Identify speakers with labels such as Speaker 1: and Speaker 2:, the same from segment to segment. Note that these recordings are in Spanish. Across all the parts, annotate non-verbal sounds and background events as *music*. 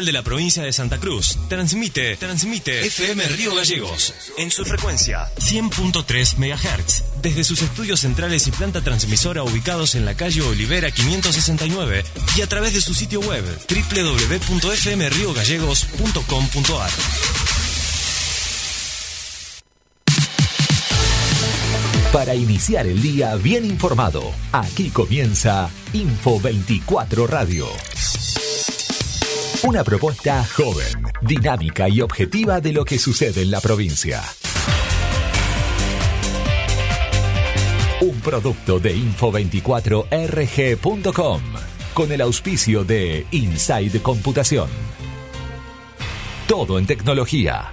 Speaker 1: de la provincia de Santa Cruz. Transmite, transmite FM Río Gallegos en su frecuencia 100.3 MHz desde sus estudios centrales y planta transmisora ubicados en la calle Olivera 569 y a través de su sitio web www.fmriogallegos.com.ar.
Speaker 2: Para iniciar el día bien informado, aquí comienza Info 24 Radio. Una propuesta joven, dinámica y objetiva de lo que sucede en la provincia. Un producto de info24rg.com con el auspicio de Inside Computación. Todo en tecnología.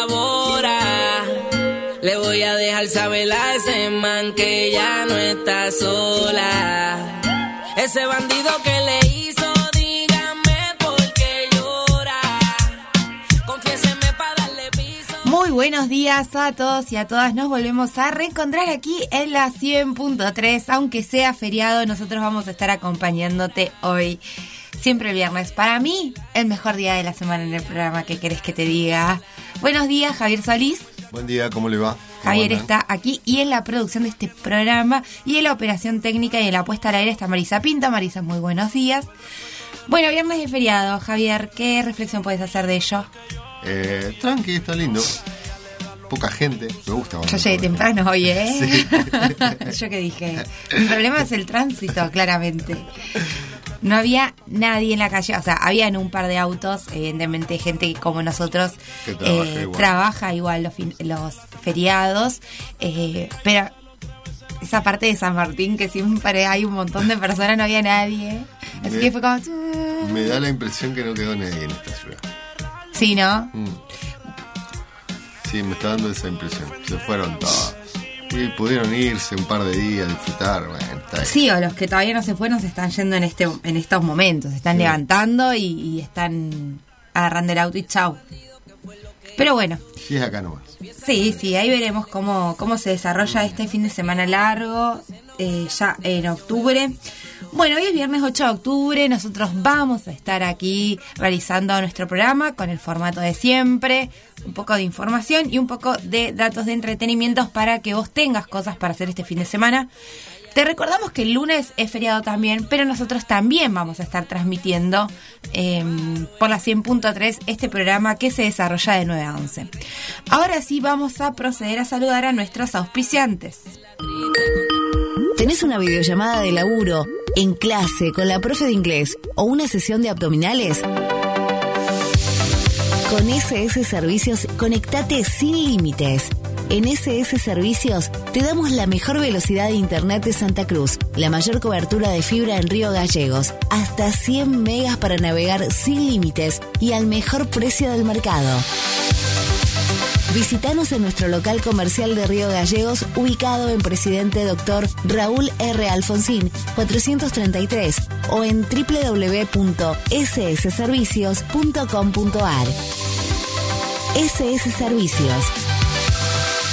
Speaker 3: Le voy a dejar saber a ese que ya no está sola. Ese bandido que le hizo, dígame por llora.
Speaker 4: Muy buenos días a todos y a todas. Nos volvemos a reencontrar aquí en la 100.3. Aunque sea feriado, nosotros vamos a estar acompañándote hoy. Siempre el viernes. Para mí, el mejor día de la semana en el programa. ¿Qué querés que te diga? Buenos días, Javier Solís.
Speaker 5: Buen día, ¿cómo le va?
Speaker 4: Javier está aquí y en la producción de este programa y en la operación técnica y en la puesta al aire está Marisa Pinta. Marisa, muy buenos días. Bueno, viernes de feriado, Javier, ¿qué reflexión puedes hacer de ello?
Speaker 5: Eh, tranqui, está lindo. Poca gente, me gusta.
Speaker 4: Yo llegué temprano hoy, ¿eh? *laughs* Yo que dije, el problema es el tránsito, claramente. No había nadie en la calle, o sea, habían un par de autos, evidentemente gente como nosotros
Speaker 5: Que trabaja
Speaker 4: eh,
Speaker 5: igual.
Speaker 4: trabaja igual los, fin- los feriados, eh, pero esa parte de San Martín que siempre hay un montón de personas, no había nadie. Así
Speaker 5: Me-
Speaker 4: que fue como...
Speaker 5: Me da la impresión que no quedó nadie en esta ciudad.
Speaker 4: Sí, ¿no?
Speaker 5: Mm. Sí, me está dando esa impresión. Se fueron todos. Y pudieron irse un par de días, disfrutar. Bueno, está bien.
Speaker 4: Sí, o los que todavía no se fueron se están yendo en este en estos momentos, se están
Speaker 5: Sí.
Speaker 4: levantando y, y están agarrando el auto y chau. Pero bueno,
Speaker 5: Sí, es acá nomás.
Speaker 4: sí, sí, ahí veremos cómo, cómo se desarrolla este fin de semana largo, eh, ya en octubre. Bueno, hoy es viernes 8 de octubre, nosotros vamos a estar aquí realizando nuestro programa con el formato de siempre, un poco de información y un poco de datos de entretenimientos para que vos tengas cosas para hacer este fin de semana. Te recordamos que el lunes es feriado también, pero nosotros también vamos a estar transmitiendo eh, por la 100.3 este programa que se desarrolla de 9 a 11. Ahora sí vamos a proceder a saludar a nuestros auspiciantes.
Speaker 6: ¿Tenés una videollamada de laburo, en clase, con la profe de inglés o una sesión de abdominales? Con SS Servicios, conectate sin límites. En SS Servicios te damos la mejor velocidad de Internet de Santa Cruz, la mayor cobertura de fibra en Río Gallegos, hasta 100 megas para navegar sin límites y al mejor precio del mercado. Visítanos en nuestro local comercial de Río Gallegos, ubicado en Presidente Dr. Raúl R. Alfonsín, 433, o en www.ssservicios.com.ar. SS Servicios.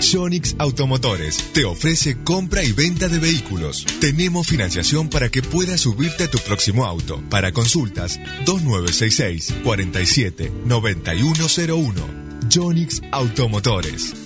Speaker 7: Jonix Automotores te ofrece compra y venta de vehículos. Tenemos financiación para que puedas subirte a tu próximo auto. Para consultas, 2966 47 9101. Jonix Automotores.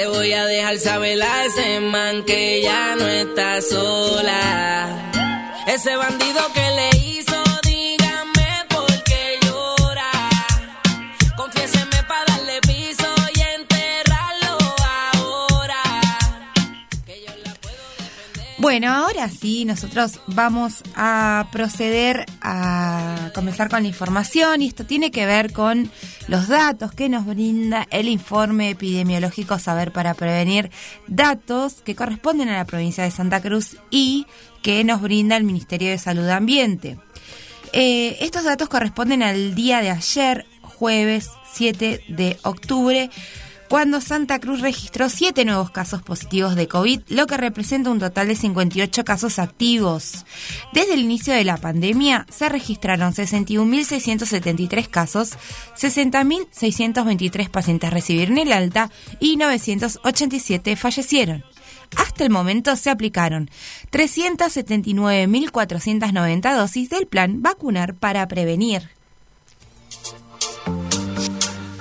Speaker 3: Le voy a dejar saber a ese man que ya no está sola. Ese bandido que le hizo,
Speaker 4: Bueno, ahora sí, nosotros vamos a proceder a comenzar con la información y esto tiene que ver con los datos que nos brinda el informe epidemiológico Saber para Prevenir, datos que corresponden a la provincia de Santa Cruz y que nos brinda el Ministerio de Salud Ambiente. Eh, estos datos corresponden al día de ayer, jueves 7 de octubre, cuando Santa Cruz registró 7 nuevos casos positivos de COVID, lo que representa un total de 58 casos activos. Desde el inicio de la pandemia se registraron 61.673 casos, 60.623 pacientes recibieron el alta y 987 fallecieron. Hasta el momento se aplicaron 379.490 dosis del plan Vacunar para Prevenir.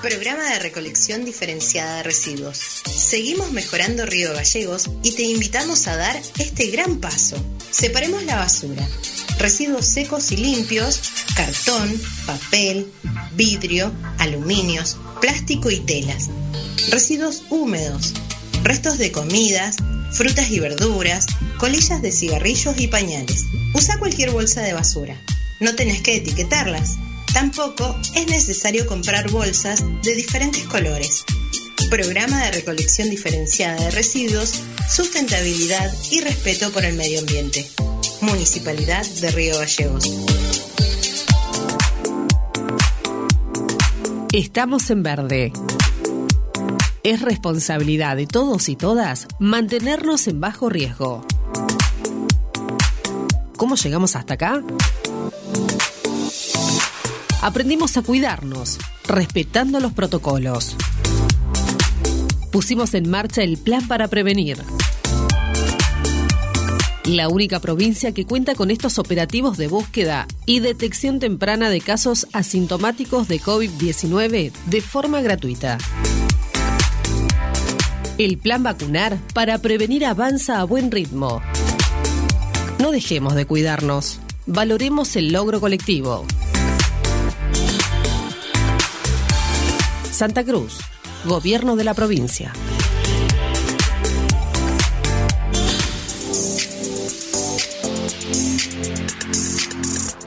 Speaker 8: Programa de recolección diferenciada de residuos. Seguimos mejorando Río Gallegos y te invitamos a dar este gran paso. Separemos la basura. Residuos secos y limpios, cartón, papel, vidrio, aluminios, plástico y telas. Residuos húmedos, restos de comidas, frutas y verduras, colillas de cigarrillos y pañales. Usa cualquier bolsa de basura. No tenés que etiquetarlas. Tampoco es necesario comprar bolsas de diferentes colores. Programa de recolección diferenciada de residuos, sustentabilidad y respeto por el medio ambiente. Municipalidad de Río Gallegos.
Speaker 9: Estamos en verde. Es responsabilidad de todos y todas mantenernos en bajo riesgo. ¿Cómo llegamos hasta acá? Aprendimos a cuidarnos, respetando los protocolos. Pusimos en marcha el plan para prevenir. La única provincia que cuenta con estos operativos de búsqueda y detección temprana de casos asintomáticos de COVID-19 de forma gratuita. El plan vacunar para prevenir avanza a buen ritmo. No dejemos de cuidarnos. Valoremos el logro colectivo. Santa Cruz, Gobierno de la provincia.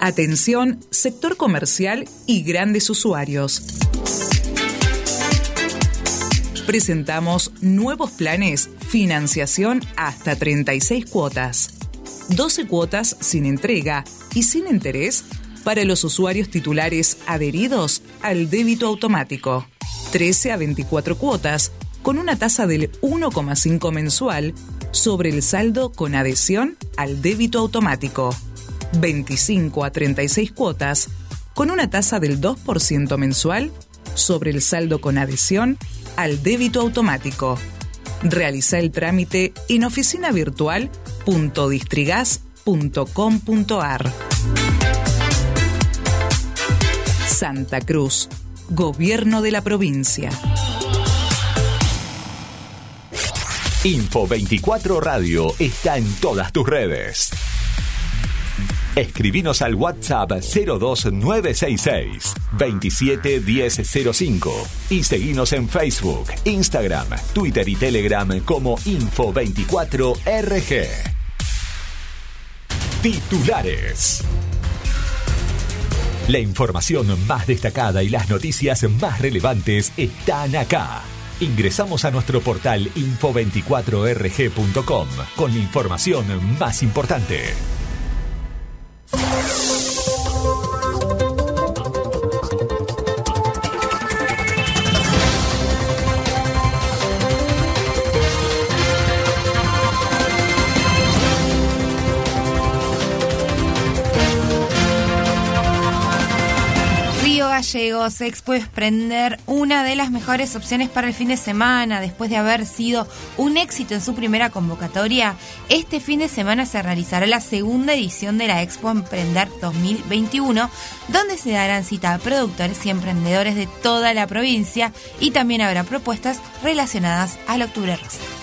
Speaker 10: Atención, sector comercial y grandes usuarios. Presentamos nuevos planes, financiación hasta 36 cuotas, 12 cuotas sin entrega y sin interés para los usuarios titulares adheridos al débito automático, 13 a 24 cuotas con una tasa del 1,5 mensual sobre el saldo con adhesión al débito automático. 25 a 36 cuotas con una tasa del 2% mensual sobre el saldo con adhesión al débito automático. Realiza el trámite en oficinavirtual.distrigas.com.ar. Santa Cruz, Gobierno de la provincia.
Speaker 2: Info 24 Radio está en todas tus redes. Escribinos al WhatsApp 02966 271005 y seguinos en Facebook, Instagram, Twitter y Telegram como Info24RG. Titulares. La información más destacada y las noticias más relevantes están acá. Ingresamos a nuestro portal info24rg.com con la información más importante.
Speaker 4: Gallegos, Expo Emprender, una de las mejores opciones para el fin de semana. Después de haber sido un éxito en su primera convocatoria, este fin de semana se realizará la segunda edición de la Expo Emprender 2021, donde se darán cita a productores y emprendedores de toda la provincia y también habrá propuestas relacionadas al Octubre Rosa.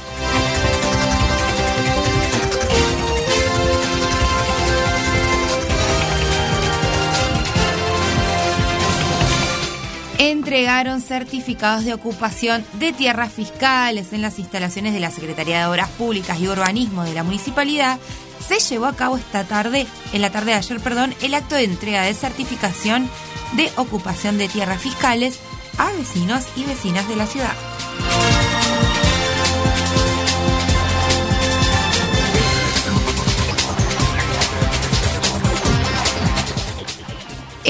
Speaker 4: Entregaron certificados de ocupación de tierras fiscales en las instalaciones de la Secretaría de Obras Públicas y Urbanismo de la Municipalidad, se llevó a cabo esta tarde, en la tarde de ayer, perdón, el acto de entrega de certificación de ocupación de tierras fiscales a vecinos y vecinas de la ciudad.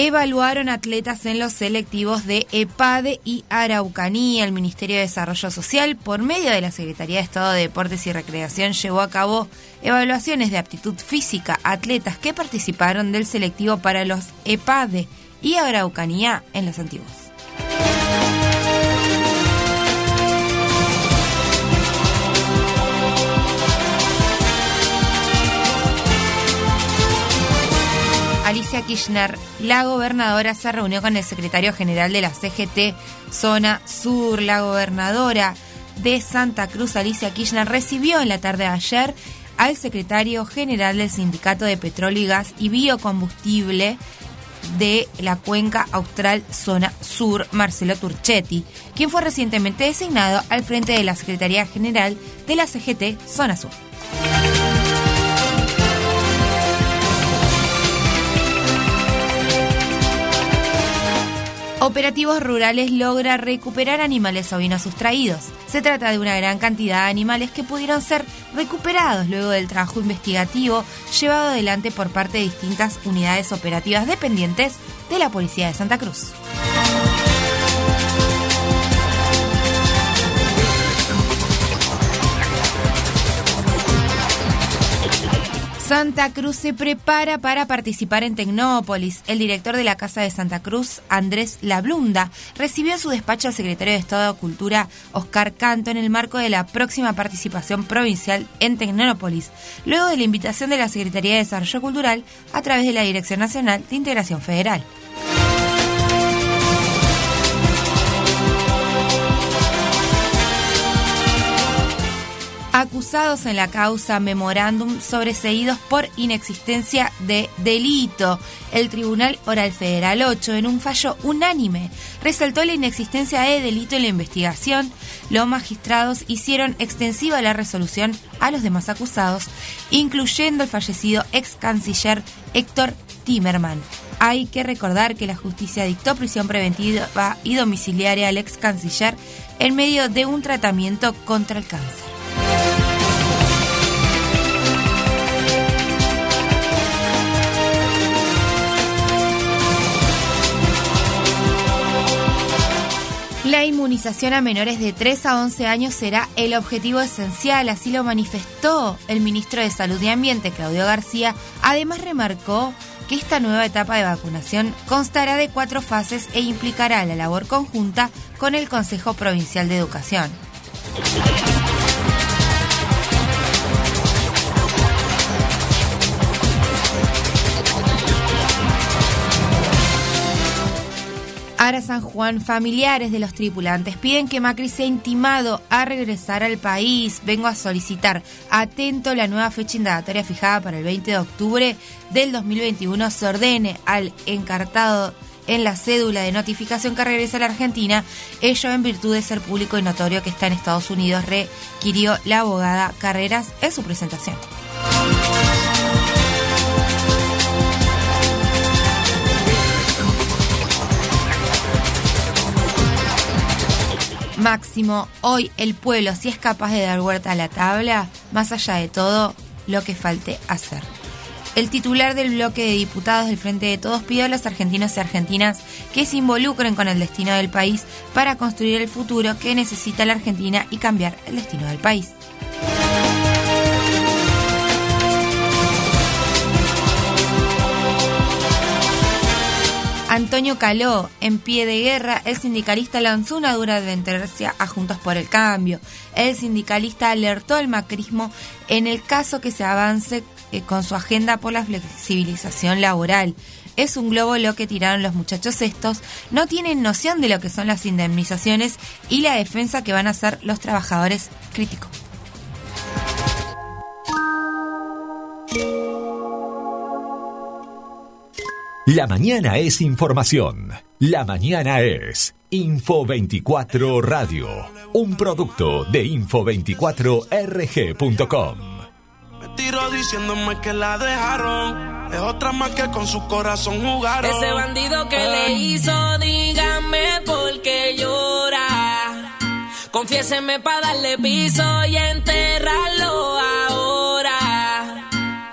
Speaker 4: Evaluaron atletas en los selectivos de EPADE y Araucanía. El Ministerio de Desarrollo Social, por medio de la Secretaría de Estado de Deportes y Recreación, llevó a cabo evaluaciones de aptitud física a atletas que participaron del selectivo para los EPADE y Araucanía en los antiguos. Alicia Kirchner, la gobernadora, se reunió con el secretario general de la CGT Zona Sur. La gobernadora de Santa Cruz, Alicia Kirchner, recibió en la tarde de ayer al secretario general del Sindicato de Petróleo y Gas y Biocombustible de la Cuenca Austral Zona Sur, Marcelo Turchetti, quien fue recientemente designado al frente de la Secretaría General de la CGT Zona Sur. Operativos Rurales logra recuperar animales ovinos sustraídos. Se trata de una gran cantidad de animales que pudieron ser recuperados luego del trabajo investigativo llevado adelante por parte de distintas unidades operativas dependientes de la Policía de Santa Cruz. Santa Cruz se prepara para participar en Tecnópolis. El director de la Casa de Santa Cruz, Andrés Lablunda, recibió en su despacho al secretario de Estado de Cultura, Oscar Canto, en el marco de la próxima participación provincial en Tecnópolis, luego de la invitación de la Secretaría de Desarrollo Cultural a través de la Dirección Nacional de Integración Federal. Acusados en la causa memorándum sobreseídos por inexistencia de delito. El Tribunal Oral Federal 8, en un fallo unánime, resaltó la inexistencia de delito en la investigación. Los magistrados hicieron extensiva la resolución a los demás acusados, incluyendo el fallecido ex canciller Héctor Timerman. Hay que recordar que la justicia dictó prisión preventiva y domiciliaria al ex canciller en medio de un tratamiento contra el cáncer. La inmunización a menores de 3 a 11 años será el objetivo esencial, así lo manifestó el ministro de Salud y Ambiente, Claudio García. Además remarcó que esta nueva etapa de vacunación constará de cuatro fases e implicará la labor conjunta con el Consejo Provincial de Educación. Ara San Juan, familiares de los tripulantes piden que Macri sea intimado a regresar al país. Vengo a solicitar, atento, la nueva fecha indagatoria fijada para el 20 de octubre del 2021 se ordene al encartado en la cédula de notificación que regresa a la Argentina, ello en virtud de ser público y notorio que está en Estados Unidos, requirió la abogada Carreras en su presentación. Máximo, hoy el pueblo, si es capaz de dar vuelta a la tabla, más allá de todo lo que falte hacer. El titular del bloque de diputados del Frente de Todos pidió a los argentinos y argentinas que se involucren con el destino del país para construir el futuro que necesita la Argentina y cambiar el destino del país. Antonio Caló, en pie de guerra, el sindicalista lanzó una dura advertencia a Juntos por el Cambio. El sindicalista alertó al macrismo en el caso que se avance eh, con su agenda por la flexibilización laboral. Es un globo lo que tiraron los muchachos estos, no tienen noción de lo que son las indemnizaciones y la defensa que van a hacer los trabajadores críticos.
Speaker 2: La mañana es información. La mañana es Info 24 Radio, un producto de info24rg.com.
Speaker 11: Me tiro diciéndome que la dejaron. Es otra más que con su corazón jugaron.
Speaker 3: Ese bandido que le hizo, dígame por qué llora. Confiéseme para darle piso y enterrarlo ahora.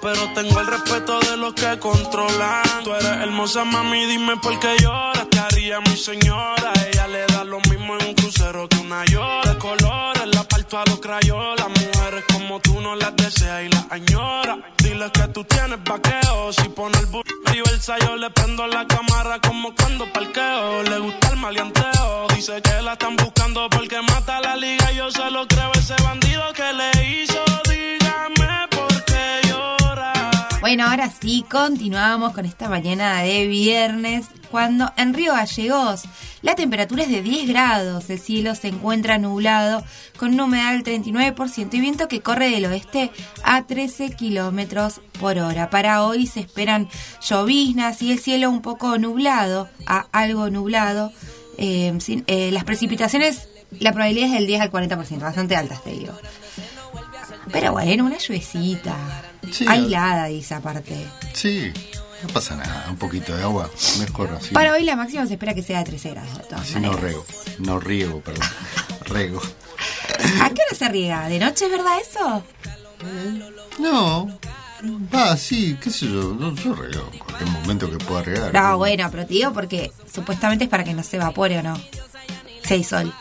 Speaker 11: Pero tengo el respeto de los que controlan. Tú eres hermosa, mami, dime por qué lloras. Te haría mi señora. Ella le da lo mismo en un crucero que una llora. De colores, la parto a los crayolas. Mujeres como tú no las deseas y las añora. Dile que tú tienes vaqueo. Si pone el burro el yo le prendo la cámara como cuando parqueo. Le gusta el maleanteo. Dice que la están buscando porque mata la liga. Yo se lo creo ese bandido que le hizo. Dígame por qué llora.
Speaker 4: Bueno, ahora sí, continuamos con esta mañana de viernes, cuando en Río Gallegos la temperatura es de 10 grados, el cielo se encuentra nublado con una humedad del 39% y viento que corre del oeste a 13 kilómetros por hora. Para hoy se esperan lloviznas y el cielo un poco nublado, a algo nublado. Eh, sin- eh, las precipitaciones, la probabilidad es del 10 al 40%, bastante altas, te digo. Pero bueno, una lluevecita.
Speaker 5: Sí,
Speaker 4: aislada, dice aparte.
Speaker 5: Sí, no pasa nada, un poquito de agua, mejor así.
Speaker 4: Para hoy la máxima se espera que sea de 13 grados. de todas
Speaker 5: Así no rego, no riego, perdón. *laughs* Rego. *laughs*
Speaker 4: ¿A qué hora se riega? ¿De noche es verdad eso?
Speaker 5: No. Ah, sí, qué sé yo, no, yo rego en cualquier momento que pueda regar.
Speaker 4: No, bueno, pero te digo porque supuestamente es para que no se evapore o no. Hay sol.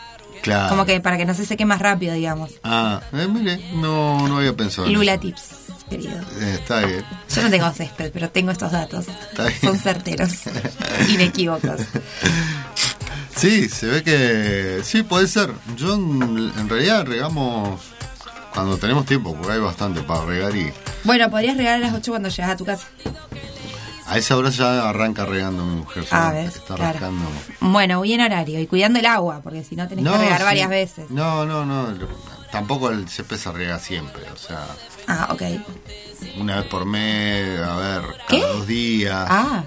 Speaker 5: Claro.
Speaker 4: Como que para que no se seque más rápido, digamos.
Speaker 5: Ah, eh, mire, no, no había pensado. en
Speaker 4: Lula
Speaker 5: eso.
Speaker 4: tips, querido.
Speaker 5: Está bien.
Speaker 4: Yo no tengo césped, pero tengo estos datos.
Speaker 5: Está bien.
Speaker 4: Son certeros. *laughs* Inequívocos.
Speaker 5: Sí, se ve que sí puede ser. Yo en, realidad regamos cuando tenemos tiempo, porque hay bastante para regar y
Speaker 4: Bueno, podrías regar a las 8 cuando llegas a tu casa.
Speaker 5: a esa hora ya arranca regando mi mujer. Ya
Speaker 4: ves,
Speaker 5: Está
Speaker 4: claro.
Speaker 5: rascando.
Speaker 4: Bueno, bien horario y cuidando el agua, porque si no tenés que regar
Speaker 5: sí.
Speaker 4: varias veces.
Speaker 5: No, no, no. Tampoco el césped se riega siempre, o sea,
Speaker 4: Ah, ok.
Speaker 5: una vez por mes, a ver, cada dos días.
Speaker 4: Ah,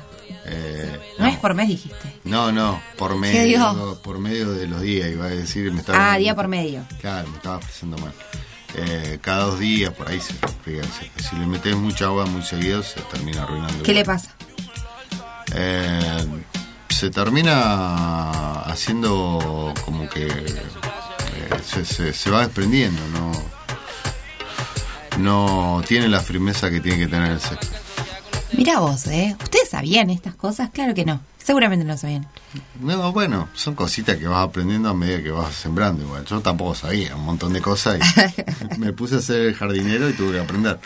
Speaker 5: eh,
Speaker 4: no es por mes, dijiste.
Speaker 5: no, no, por
Speaker 4: ¿Qué
Speaker 5: medio, por medio de los días, iba a decir, me estaba...
Speaker 4: Ah, día por medio.
Speaker 5: Claro, me estaba expresando mal. Eh, cada dos días, por ahí se riega el césped. Si le metes mucha agua muy seguido, se termina arruinando.
Speaker 4: ¿Qué le pasa?
Speaker 5: Eh, se termina haciendo como que se, se- se va desprendiendo, no no tiene la firmeza que tiene que tener el césped.
Speaker 4: Mira vos, ¿eh? ¿Ustedes sabían estas cosas? Claro que no. Seguramente no sabían.
Speaker 5: No, bueno, son cositas que vas aprendiendo a medida que vas sembrando igual. Yo tampoco sabía un montón de cosas y *laughs* me puse a ser jardinero y tuve que aprender.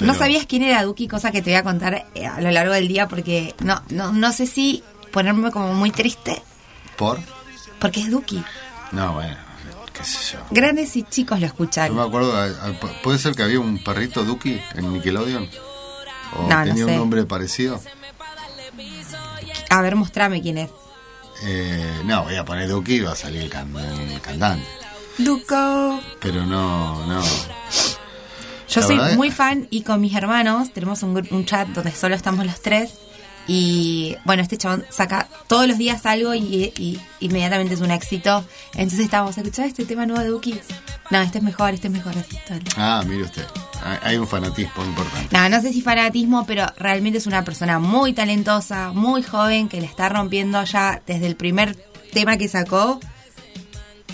Speaker 4: No sabías quién era Duki, cosa que te voy a contar eh, a lo largo del día porque no, no, no sé si ponerme como muy triste
Speaker 5: ¿Por?
Speaker 4: porque es Duki.
Speaker 5: No, bueno, qué sé yo.
Speaker 4: Grandes y chicos lo
Speaker 5: Yo
Speaker 4: escuchan.
Speaker 5: me acuerdo, puede ser que había un perrito Duki en Nickelodeon. O
Speaker 4: No, no
Speaker 5: tenía
Speaker 4: sé.
Speaker 5: un nombre parecido.
Speaker 4: A ver, mostrame quién es.
Speaker 5: Eh, no, voy a poner Duki y va a salir el, can- el cantante.
Speaker 4: Duco.
Speaker 5: Pero no, no.
Speaker 4: Yo
Speaker 5: La
Speaker 4: soy
Speaker 5: verdad
Speaker 4: muy fan y con mis hermanos tenemos un, un chat donde solo estamos los tres Y bueno, este chabón saca todos los días algo y, y inmediatamente es un éxito. Entonces estábamos escuchando este tema nuevo de Duki. No, este es mejor, este es mejor. Así, todo.
Speaker 5: Ah, mire usted. Hay- Hay un fanatismo importante.
Speaker 4: No, no sé si fanatismo, pero realmente es una persona muy talentosa, muy joven, que le está rompiendo ya desde el primer tema que sacó.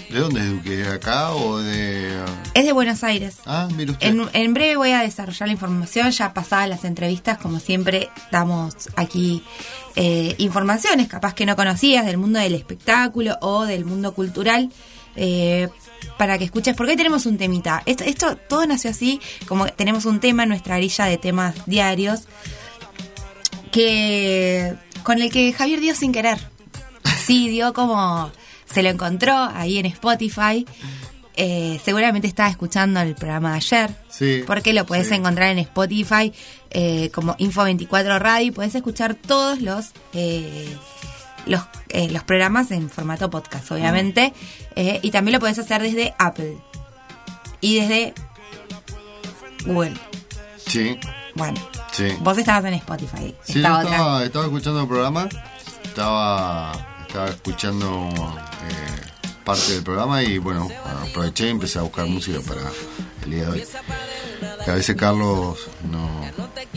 Speaker 5: ¿De dónde es Duque? ¿De acá o de.?
Speaker 4: Es de Buenos Aires.
Speaker 5: Ah, mire usted.
Speaker 4: En, en breve voy a desarrollar la información, ya pasadas las entrevistas, como siempre damos aquí eh, informaciones, capaz que no conocías del mundo del espectáculo o del mundo cultural, eh, para que escuches, porque hoy tenemos un temita. Esto, esto todo nació así, como tenemos un tema en nuestra grilla de temas diarios, que con el que Javier dio sin querer. Sí, dio como se lo encontró ahí en Spotify. Eh, seguramente estaba escuchando el programa de ayer.
Speaker 5: Sí,
Speaker 4: Porque lo puedes
Speaker 5: sí.
Speaker 4: encontrar en Spotify eh, como Info24 Radio y puedes escuchar todos los eh, los, eh, los programas en formato podcast, obviamente. Eh, y también lo puedes hacer desde Apple y desde Google.
Speaker 5: Sí,
Speaker 4: Bueno,
Speaker 5: sí.
Speaker 4: vos estabas en Spotify.
Speaker 5: Sí,
Speaker 4: esta
Speaker 5: yo estaba, estaba escuchando el programa, estaba, estaba escuchando eh, parte del programa y bueno, aproveché y empecé a buscar música para el día de hoy. Que a veces Carlos no,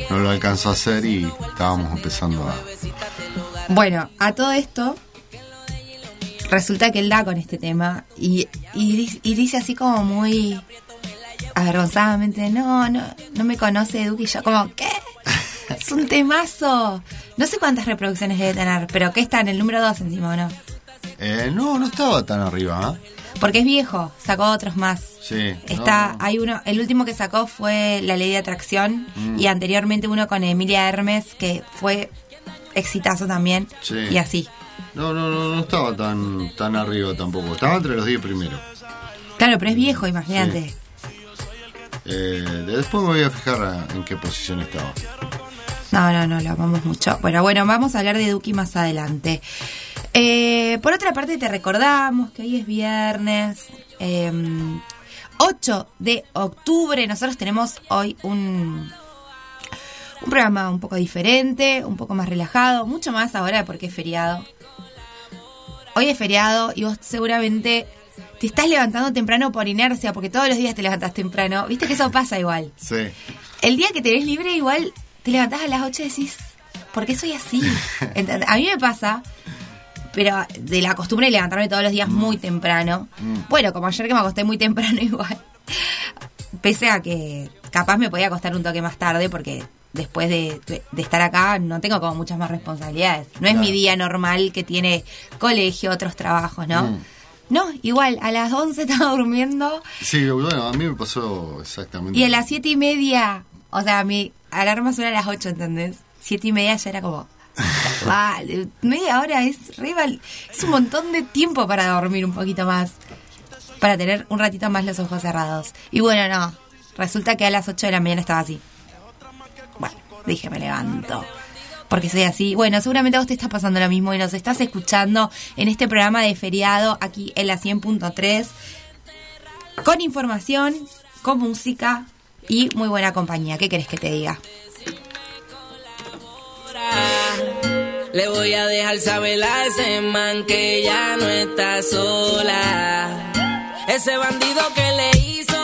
Speaker 5: no lo alcanzó a hacer y estábamos empezando a...
Speaker 4: Bueno, a todo esto, resulta que él da con este tema y, y, y dice así como muy avergonzadamente, no, no, no me conoce y yo como, ¿qué? Es un temazo. No sé cuántas reproducciones debe tener, pero que está en el número 2 encima, ¿o no?
Speaker 5: Eh, no, no estaba tan arriba, ¿ah?
Speaker 4: Porque es viejo, sacó otros más.
Speaker 5: Sí.
Speaker 4: Está,
Speaker 5: no,
Speaker 4: hay uno, el último que sacó fue La Ley de Atracción
Speaker 5: Mm.
Speaker 4: y anteriormente uno con Emilia Hermes que fue exitazo también
Speaker 5: Sí.
Speaker 4: y así.
Speaker 5: no, no, no, no estaba tan, tan arriba tampoco. Estaba entre los 10 primeros.
Speaker 4: Claro, pero es viejo, imagínate.
Speaker 5: Eh, después me voy a fijar en qué posición estaba.
Speaker 4: No, no, no, lo amamos mucho. Bueno, bueno, vamos a hablar de Duki más adelante. Eh, por otra parte, te recordamos que hoy es viernes eh, 8 de octubre. Nosotros tenemos hoy un, un programa un poco diferente, un poco más relajado, mucho más ahora porque es feriado. Hoy es feriado y vos seguramente te estás levantando temprano por inercia, porque todos los días te levantas temprano. Viste que eso pasa igual.
Speaker 5: Sí.
Speaker 4: El día que tenés libre, igual te levantás a las 8 y decís, ¿por qué soy así? *laughs* A mí me pasa, pero de la costumbre de levantarme todos los días muy temprano. Bueno, como ayer que me acosté muy temprano *laughs* igual. Pese a que capaz me podía acostar un toque más tarde porque después de, de- de estar acá no tengo como muchas más responsabilidades. No es mi día normal que tiene colegio, otros trabajos, ¿no?
Speaker 5: Mm.
Speaker 4: No, igual, a las 11 estaba durmiendo
Speaker 5: Sí, bueno, a mí me pasó exactamente.
Speaker 4: y a las siete y media, o sea, mi alarma suena a las 8, ¿entendés? Siete y media ya era como, *laughs* vale, media hora es re val- es un montón de tiempo para dormir un poquito más, para tener un ratito más los ojos cerrados. Y bueno, no, resulta que a las 8 de la mañana estaba así. Bueno, dije, me levanto. Porque soy así. Bueno, seguramente a vos te está pasando lo mismo y nos estás escuchando en este programa de feriado aquí en la 100.3 con información, con música y muy buena compañía. ¿Qué querés que te diga?
Speaker 3: Le voy a dejar saber a ese man que ya no está sola. Ese bandido que le hizo,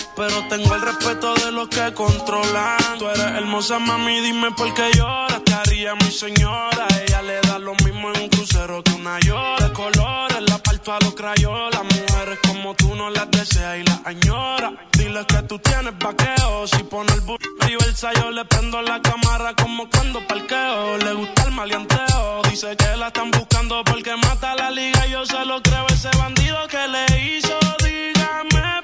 Speaker 11: Pero tengo el respeto de los que controlan. Tú eres hermosa, mami, dime por qué lloras. Te haría mi señora. Ella le da lo mismo en un crucero que una llora. De colores, la parto a los crayolas. Mujeres como tú no las deseas y las añora. Dile que tú tienes vaqueo. Si pone el burro reversa, yo le prendo la cámara como cuando parqueo. Le gusta el maleanteo. Dice que la están buscando porque mata la liga. Yo se lo creo ese bandido que le hizo. Dígame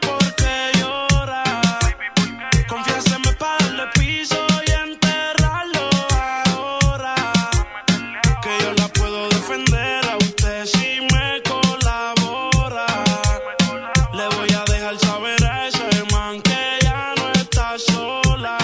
Speaker 11: Confianceme para darle piso y enterrarlo ahora. Que yo la puedo defender A usted si me colabora. Le voy a dejar saber a
Speaker 3: ese hermano que ya no está sola.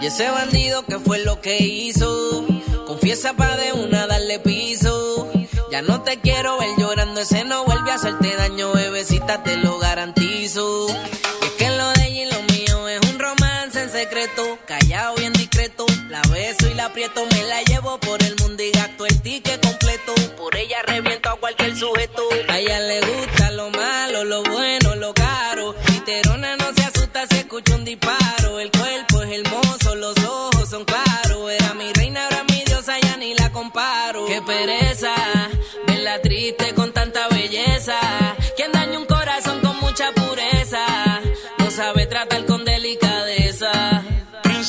Speaker 3: Y ese bandido que fue lo que hizo Confiesa pa' de una darle piso. Ya no te quiero el ese no vuelve a hacerte daño, bebecita, te lo garantizo. Y es que lo de ella y lo mío es un romance en secreto, callado bien discreto. La beso y la aprieto, me la llevo por el mundo y gasto el ticket completo. Por ella reviento a cualquier sujeto. A ella le gusta lo malo, lo bueno, lo caro. Literona no se asusta si escucha un disparo. El cuerpo es hermoso, los ojos son claros. Era mi reina, ahora mi diosa, ya ni la comparo. Qué pereza, verla triste con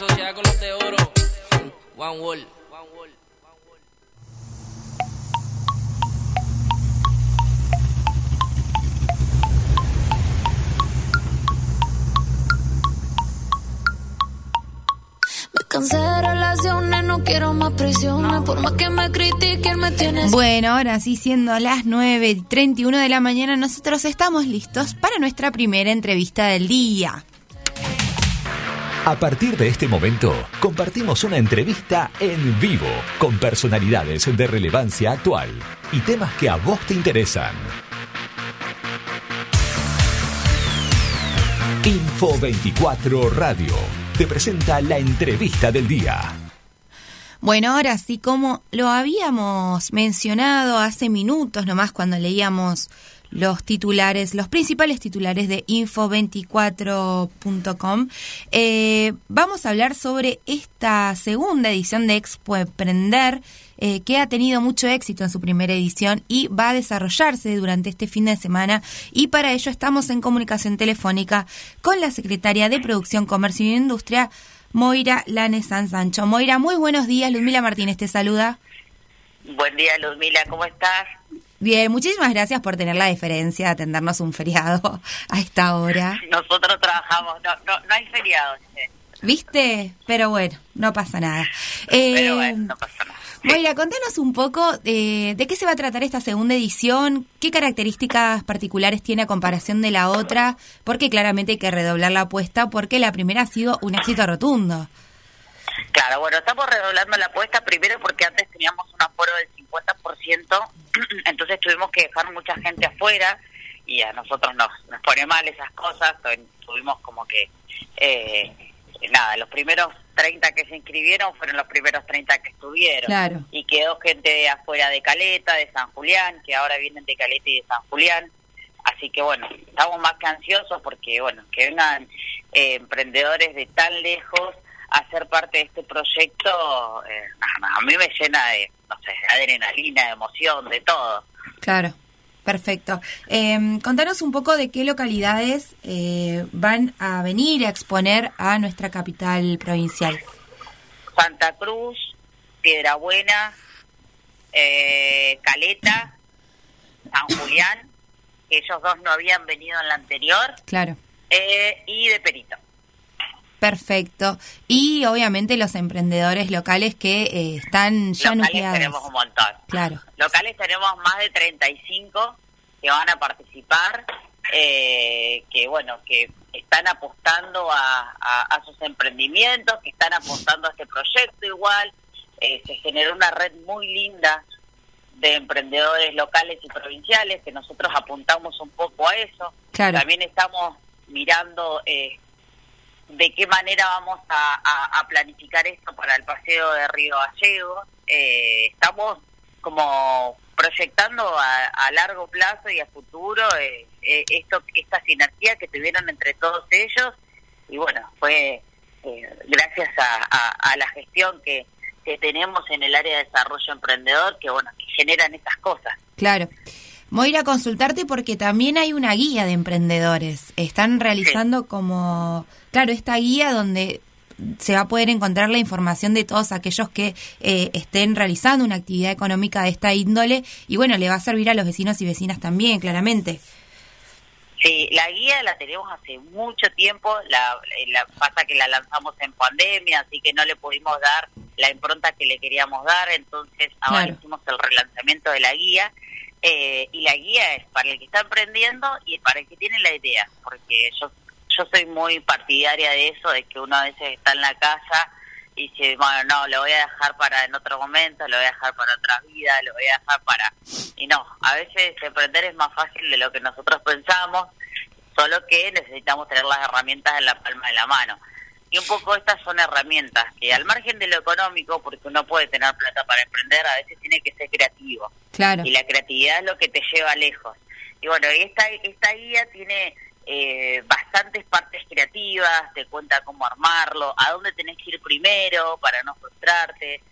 Speaker 3: sociedad con los de oro. One Wall.
Speaker 12: Me cansé de relaciones, no quiero más prisiones. Por más que me critiquen, me tienes.
Speaker 4: Bueno, ahora sí, siendo las 9.31 de la mañana, nosotros estamos listos para nuestra primera entrevista del día.
Speaker 2: A partir de este momento, compartimos una entrevista en vivo con personalidades de relevancia actual y temas que a vos te interesan. Info 24 Radio te presenta la entrevista del día.
Speaker 4: Bueno, ahora sí, como lo habíamos mencionado hace minutos nomás cuando leíamos los titulares, los principales titulares de info24.com, eh, vamos a hablar sobre esta segunda edición de Expo Emprender, eh, que ha tenido mucho éxito en su primera edición y va a desarrollarse durante este fin de semana. Y para ello estamos en comunicación telefónica con la secretaria de Producción, Comercio y Industria, Moira Lanes San Sancho. Moira, muy buenos días. Ludmila Martínez te saluda.
Speaker 13: Buen día, Ludmila, ¿cómo estás?
Speaker 4: Bien, muchísimas gracias por tener la deferencia de atendernos un feriado *laughs* a esta hora.
Speaker 13: Nosotros trabajamos, no, no, no hay feriados. eh.
Speaker 4: ¿Viste? Pero bueno, no pasa nada. Eh,
Speaker 13: Pero bueno, no pasa nada.
Speaker 4: Moira, contanos un poco eh, de qué se va a tratar esta segunda edición, qué características particulares tiene a comparación de la otra, porque claramente hay que redoblar la apuesta porque la primera ha sido un éxito rotundo.
Speaker 13: Claro, bueno, estamos redoblando la apuesta primero porque antes teníamos un aforo del 50%, *clears throat* entonces tuvimos que dejar mucha gente afuera y a nosotros nos, nos pone mal esas cosas, tuvimos como que, eh, nada, los primeros 30 que se inscribieron fueron los primeros 30 que estuvieron.
Speaker 4: Claro.
Speaker 13: Y quedó gente de afuera de Caleta, de San Julián, que ahora vienen de Caleta y de San Julián. Así que bueno, estamos más que ansiosos porque, bueno, que vengan eh, emprendedores de tan lejos a ser parte de este proyecto, eh, nada, a mí me llena de, no sé, adrenalina, emoción, de todo.
Speaker 4: Claro, perfecto. Eh, contanos un poco de qué localidades eh, van a venir a exponer a nuestra capital provincial.
Speaker 13: Santa Cruz, Piedrabuena, eh, Caleta, San Julián, que ellos dos no habían venido en la anterior,
Speaker 4: Claro.
Speaker 13: eh, y de Perito.
Speaker 4: Perfecto. Y obviamente los emprendedores locales que eh, están ya
Speaker 13: Locales
Speaker 4: nucleados.
Speaker 13: tenemos un montón.
Speaker 4: Claro,
Speaker 13: Locales tenemos más de 35 que van a participar, eh, que bueno, que están apostando a, a- a sus emprendimientos, que están apostando a este proyecto igual. Eh, se generó una red muy linda de emprendedores locales y provinciales, que nosotros apuntamos un poco a eso.
Speaker 4: Claro.
Speaker 13: También estamos mirando eh, de qué manera vamos a, a- a planificar esto para el paseo de Río Gallegos. eh, estamos como proyectando a, largo plazo y a futuro eh, eh, esto esta sinergia que tuvieron entre todos ellos y bueno fue gracias a, la gestión que, que tenemos en el área de desarrollo emprendedor que bueno que generan estas cosas
Speaker 4: claro Voy a ir a consultarte porque también hay una guía de emprendedores. Están realizando como, claro, esta guía donde se va a poder encontrar la información de todos aquellos que eh, estén realizando una actividad económica de esta índole y bueno, le va a servir a los vecinos y vecinas también, claramente.
Speaker 13: Sí, la guía la tenemos hace mucho tiempo, la, la, pasa que la lanzamos en pandemia, así que no le pudimos dar la impronta que le queríamos dar, entonces ahora hicimos el relanzamiento de la guía eh, y la guía es para el que está emprendiendo y para el que tiene la idea, porque yo yo soy muy partidaria de eso, de que uno a veces está en la casa y dice, bueno, no, lo voy a dejar para en otro momento, lo voy a dejar para otra vida, lo voy a dejar para... Y no, a veces emprender es más fácil de lo que nosotros pensamos, solo que necesitamos tener las herramientas en la palma de la mano. Y un poco estas son herramientas que al margen de lo económico, porque uno puede tener plata para emprender, a veces tiene que ser creativo.
Speaker 4: Claro.
Speaker 13: Y la creatividad es lo que te lleva lejos. Y bueno, esta, esta guía tiene eh, bastantes partes creativas, te cuenta cómo armarlo, a dónde tenés que ir primero para no frustrarte.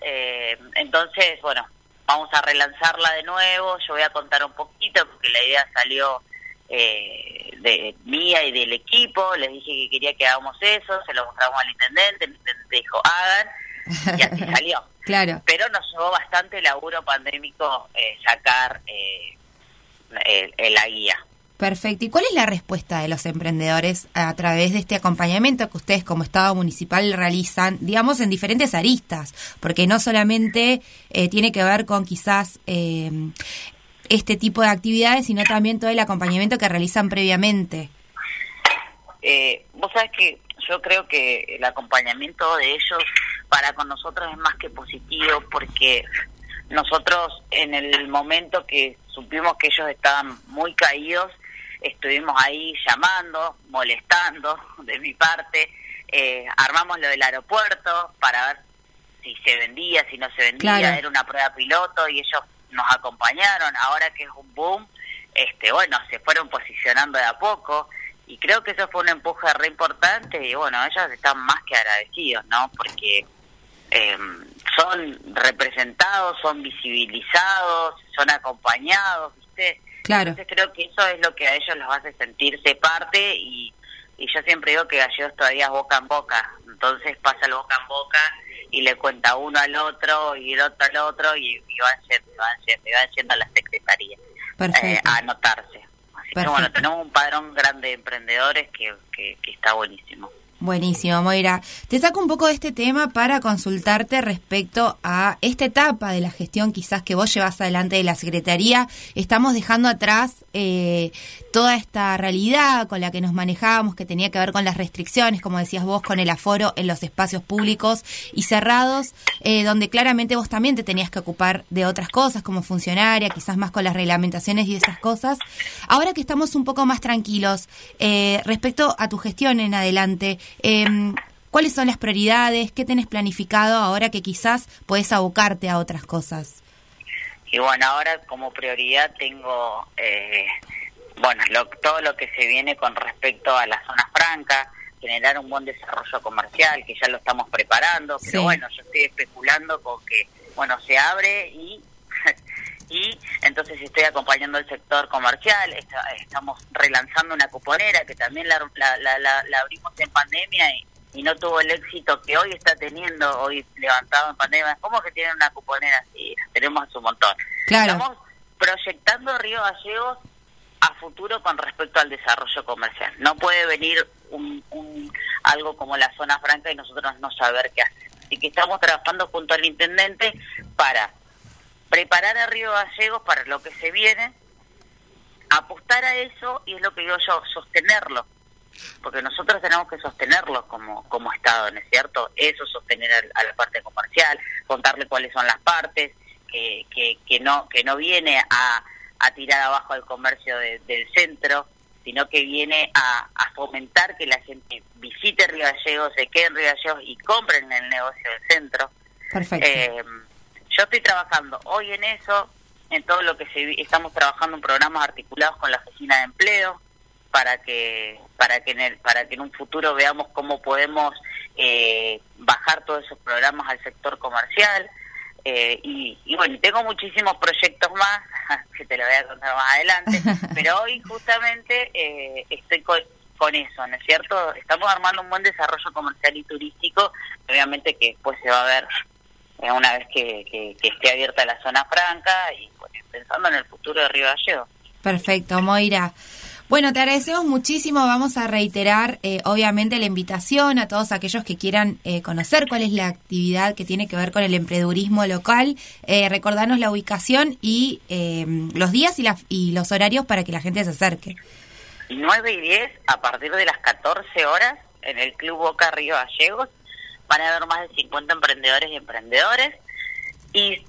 Speaker 13: Eh, entonces, bueno, vamos a relanzarla de nuevo, yo voy a contar un poquito porque la idea salió eh, de mía y del equipo, les dije que quería que hagamos eso, se lo mostramos al intendente, el intendente dijo hagan y así *laughs* salió.
Speaker 4: claro.
Speaker 13: Pero nos llevó bastante laburo pandémico eh, sacar eh, la guía.
Speaker 4: Perfecto. ¿Y cuál es la respuesta de los emprendedores a través de este acompañamiento que ustedes como Estado municipal realizan, digamos, en diferentes aristas? Porque no solamente eh, tiene que ver con quizás eh, este tipo de actividades, sino también todo el acompañamiento que realizan previamente.
Speaker 13: Eh, vos sabés que yo creo que el acompañamiento de ellos para con nosotros es más que positivo porque nosotros en el momento que supimos que ellos estaban muy caídos, estuvimos ahí llamando, molestando *laughs* de mi parte, eh, armamos lo del aeropuerto para ver si se vendía, si no se vendía, era una prueba piloto y ellos nos acompañaron, ahora que es un boom, este bueno, se fueron posicionando de a poco. Y creo que eso fue un empuje re importante y bueno, ellos están más que agradecidos, ¿no? Porque eh, son representados, son visibilizados, son acompañados, ¿viste?
Speaker 4: Claro.
Speaker 13: Entonces creo que eso es lo que a ellos los hace sentirse parte y, y yo siempre digo que Gallegos todavía es boca en boca. Entonces pasa el boca en boca y le cuenta uno al otro y el otro al otro y, van, yendo, van, yendo, van yendo a la secretaría eh, a anotarse. Así que bueno, tenemos un padrón grande de emprendedores que, que, que está buenísimo.
Speaker 4: Buenísimo, Moira. Te saco un poco de este tema para consultarte respecto a esta etapa de la gestión quizás que vos llevas adelante de la Secretaría. Estamos dejando atrás eh, toda esta realidad con la que nos manejábamos, que tenía que ver con las restricciones, como decías vos, con el aforo en los espacios públicos y cerrados, eh, donde claramente vos también te tenías que ocupar de otras cosas como funcionaria, quizás más con las reglamentaciones y esas cosas. Ahora que estamos un poco más tranquilos eh, respecto a tu gestión en adelante, eh, ¿Cuáles son las prioridades? ¿Qué tenés planificado ahora que quizás puedes abocarte a otras cosas?
Speaker 13: Y bueno, ahora como prioridad tengo, eh, bueno, todo lo que se viene con respecto a la zona franca, generar un buen desarrollo comercial, que ya lo estamos preparando, pero bueno, yo estoy especulando con que, bueno, se abre y *laughs* y entonces estoy acompañando el sector comercial, estamos relanzando una cuponera que también la, la, abrimos en pandemia y, no tuvo el éxito que hoy está teniendo, hoy levantado en pandemia. ¿Cómo que tienen una cuponera así? Tenemos un montón. Estamos proyectando Río Gallegos a futuro con respecto al desarrollo comercial. No puede venir un, un, algo como la zona franca y nosotros no saber qué hacer. Así que estamos trabajando junto al intendente para preparar a Río Gallegos para lo que se viene, apostar a eso y es lo que digo yo, sostenerlo, porque nosotros tenemos que sostenerlo como, como Estado, ¿no es cierto? Eso, sostener a, la parte comercial, contarle cuáles son las partes, que, que, no que no viene a, a tirar abajo el comercio del centro, sino que viene a, fomentar que la gente visite Río Gallegos, se quede en Río Gallegos y compren el negocio del centro.
Speaker 4: Perfecto.
Speaker 13: Eh, yo estoy trabajando hoy en eso, en todo lo que se, estamos trabajando en programas articulados con la oficina de empleo para que para que en el, para que en un futuro veamos cómo podemos eh, bajar todos esos programas al sector comercial eh, y, y, bueno tengo muchísimos proyectos más *laughs* que te lo voy a contar más adelante *laughs* pero hoy justamente eh, estoy con, con eso no es cierto estamos armando un buen desarrollo comercial y turístico obviamente que después se va a ver eh, una vez que, que, que, esté abierta la zona franca y bueno, pensando en el futuro de Río Gallego.
Speaker 4: Perfecto, Moira. Bueno, te agradecemos muchísimo. Vamos a reiterar, eh, obviamente, la invitación a todos aquellos que quieran eh, conocer cuál es la actividad que tiene que ver con el emprendedurismo local. Eh, recordarnos la ubicación y eh, los días y, la, y los horarios para que la gente se acerque.
Speaker 13: 9 y 10, a partir de las 14 horas, en el Club Boca Río Gallegos, van a haber más de 50 emprendedores y emprendedores. Y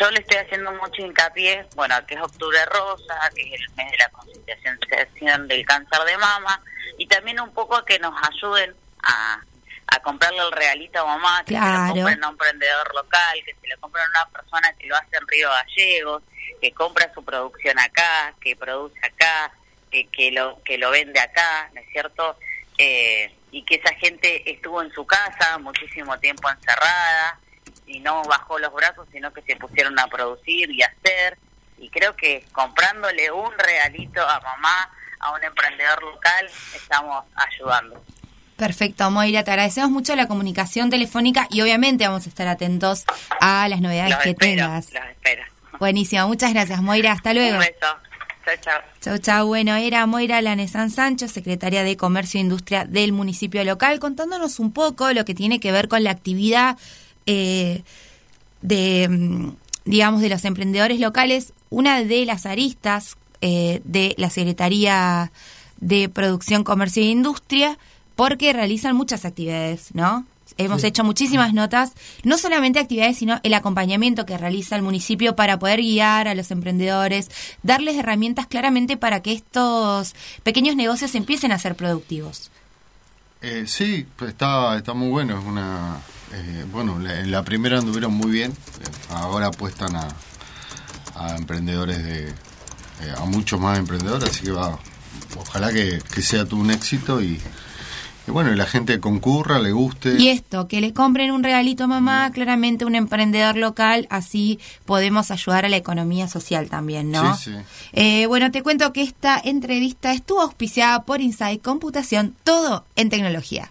Speaker 13: yo le estoy haciendo mucho hincapié, bueno, que es Octubre Rosa, que es el mes de la concienciación del cáncer de mama, y también un poco a que nos ayuden a, a comprarle el realito a mamá, que
Speaker 4: claro.
Speaker 13: se lo compren a un emprendedor local, que se lo compren a una persona que lo hace en Río Gallegos, que compra su producción acá, que produce acá, que, que lo que lo vende acá, ¿no es cierto? Eh, y que esa gente estuvo en su casa muchísimo tiempo encerrada y no bajó los brazos, sino que se pusieron a producir y a hacer. Y creo que comprándole un regalito a mamá, a un emprendedor local, estamos ayudando.
Speaker 4: Perfecto, Moira, te agradecemos mucho la comunicación telefónica y obviamente vamos a estar atentos a las novedades
Speaker 13: los
Speaker 4: que
Speaker 13: espero,
Speaker 4: tengas.
Speaker 13: Los espero.
Speaker 4: Buenísimo, muchas gracias, Moira. Hasta luego.
Speaker 13: Un beso. Chao, chao.
Speaker 4: Chau, chau. Bueno, era Moira Lanesan Sancho, secretaria de Comercio e Industria del municipio local, contándonos un poco lo que tiene que ver con la actividad eh, de, mm, digamos, de los emprendedores locales. Una de las aristas eh, de la Secretaría de Producción, Comercio e Industria, porque realizan muchas actividades, ¿no? Hemos
Speaker 14: Sí.
Speaker 4: hecho muchísimas notas, no solamente actividades, sino el acompañamiento que realiza el municipio para poder guiar a los emprendedores, darles herramientas claramente para que estos pequeños negocios empiecen a ser productivos.
Speaker 5: Eh, sí, está, está muy bueno. Es una, eh, bueno, la- en la primera anduvieron muy bien. eh, ahora apuestan a, a emprendedores de, eh, a muchos más emprendedores, así que va, ojalá que, que sea todo un éxito y, y bueno, y la gente concurra, le guste.
Speaker 4: Y esto, que le compren un regalito a mamá, claramente un emprendedor local, así podemos ayudar a la economía social también, ¿no?
Speaker 5: Sí, sí.
Speaker 4: Eh, bueno, te cuento que esta entrevista estuvo auspiciada por Inside Computación, todo en tecnología.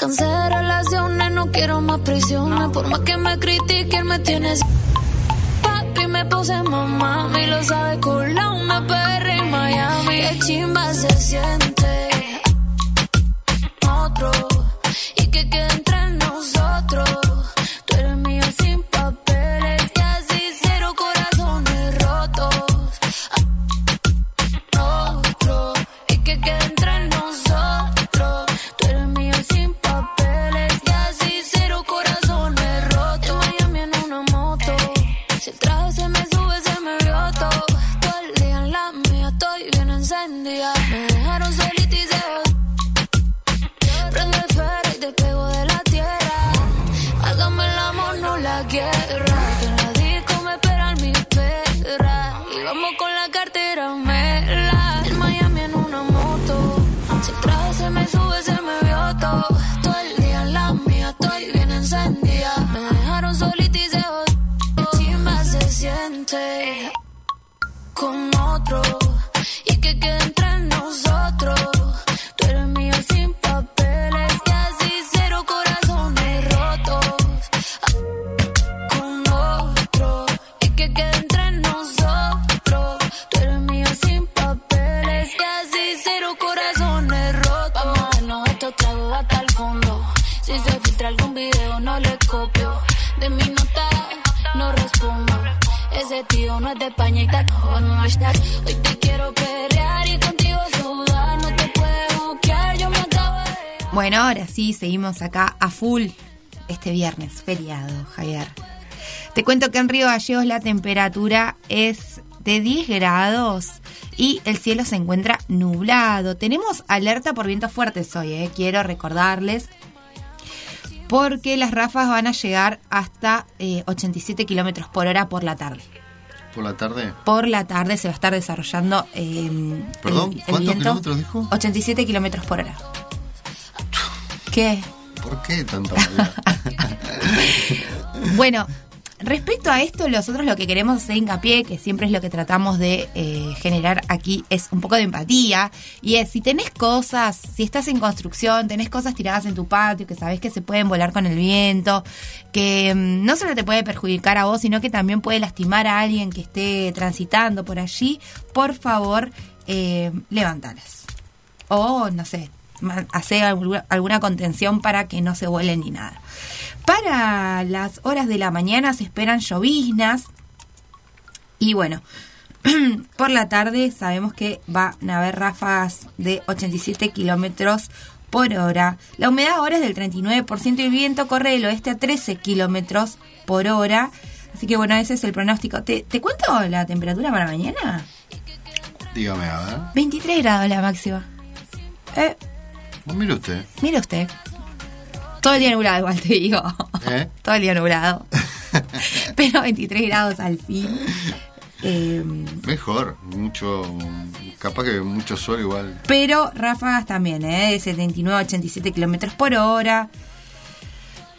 Speaker 12: Cansé de relaciones, no quiero más prisiones. Por más que me critiquen, me tienes. Papi, me puse mamá, y lo sabe cola una perra en Miami. Qué chimba se siente. Otro, y que quede con otro. Y que quede
Speaker 4: Bueno, ahora sí, seguimos acá a full este viernes, feriado, Javier. Te cuento que en Río Gallegos la temperatura es de 10 grados y el cielo se encuentra nublado. Tenemos alerta por vientos fuertes hoy, eh, quiero recordarles. Porque las ráfagas van a llegar hasta eh, 87 kilómetros por hora por la tarde.
Speaker 5: Por la tarde.
Speaker 4: Por la tarde se va a estar desarrollando eh,
Speaker 5: Perdón,
Speaker 4: el- el
Speaker 5: ¿cuántos
Speaker 4: viento.
Speaker 5: kilómetros dijo?
Speaker 4: 87 kilómetros por hora. ¿Qué?
Speaker 5: ¿Por qué tanta? *laughs*
Speaker 4: Bueno, respecto a esto, nosotros lo que queremos hacer hincapié, que siempre es lo que tratamos de eh, generar aquí, es un poco de empatía. Y es, si tenés cosas, si estás en construcción, tenés cosas tiradas en tu patio, que sabés que se pueden volar con el viento, que mm, no solo te puede perjudicar a vos, sino que también puede lastimar a alguien que esté transitando por allí, por favor, eh, levantalas. O, no sé, hacer alguna, contención para que no se vuelen ni nada. Para las horas de la mañana se esperan lloviznas. Y bueno, *clears throat* por la tarde sabemos que van a haber ráfagas de 87 kilómetros por hora. La humedad ahora es del 39% y el viento corre del oeste a 13 kilómetros por hora. Así que bueno, ese es el pronóstico. ¿Te, te cuento la temperatura para mañana?
Speaker 5: Dígame, a ver.
Speaker 4: 23 grados la máxima. Eh,
Speaker 5: mire usted.
Speaker 4: mire usted. Todo el día nublado, igual te digo.
Speaker 5: ¿Eh? *laughs*
Speaker 4: Todo el día nublado. *laughs* Pero 23 grados al fin. Eh,
Speaker 5: Mejor. Mucho. Capaz que mucho sol igual.
Speaker 4: pero ráfagas también, ¿eh? De 79 a 87 kilómetros por hora.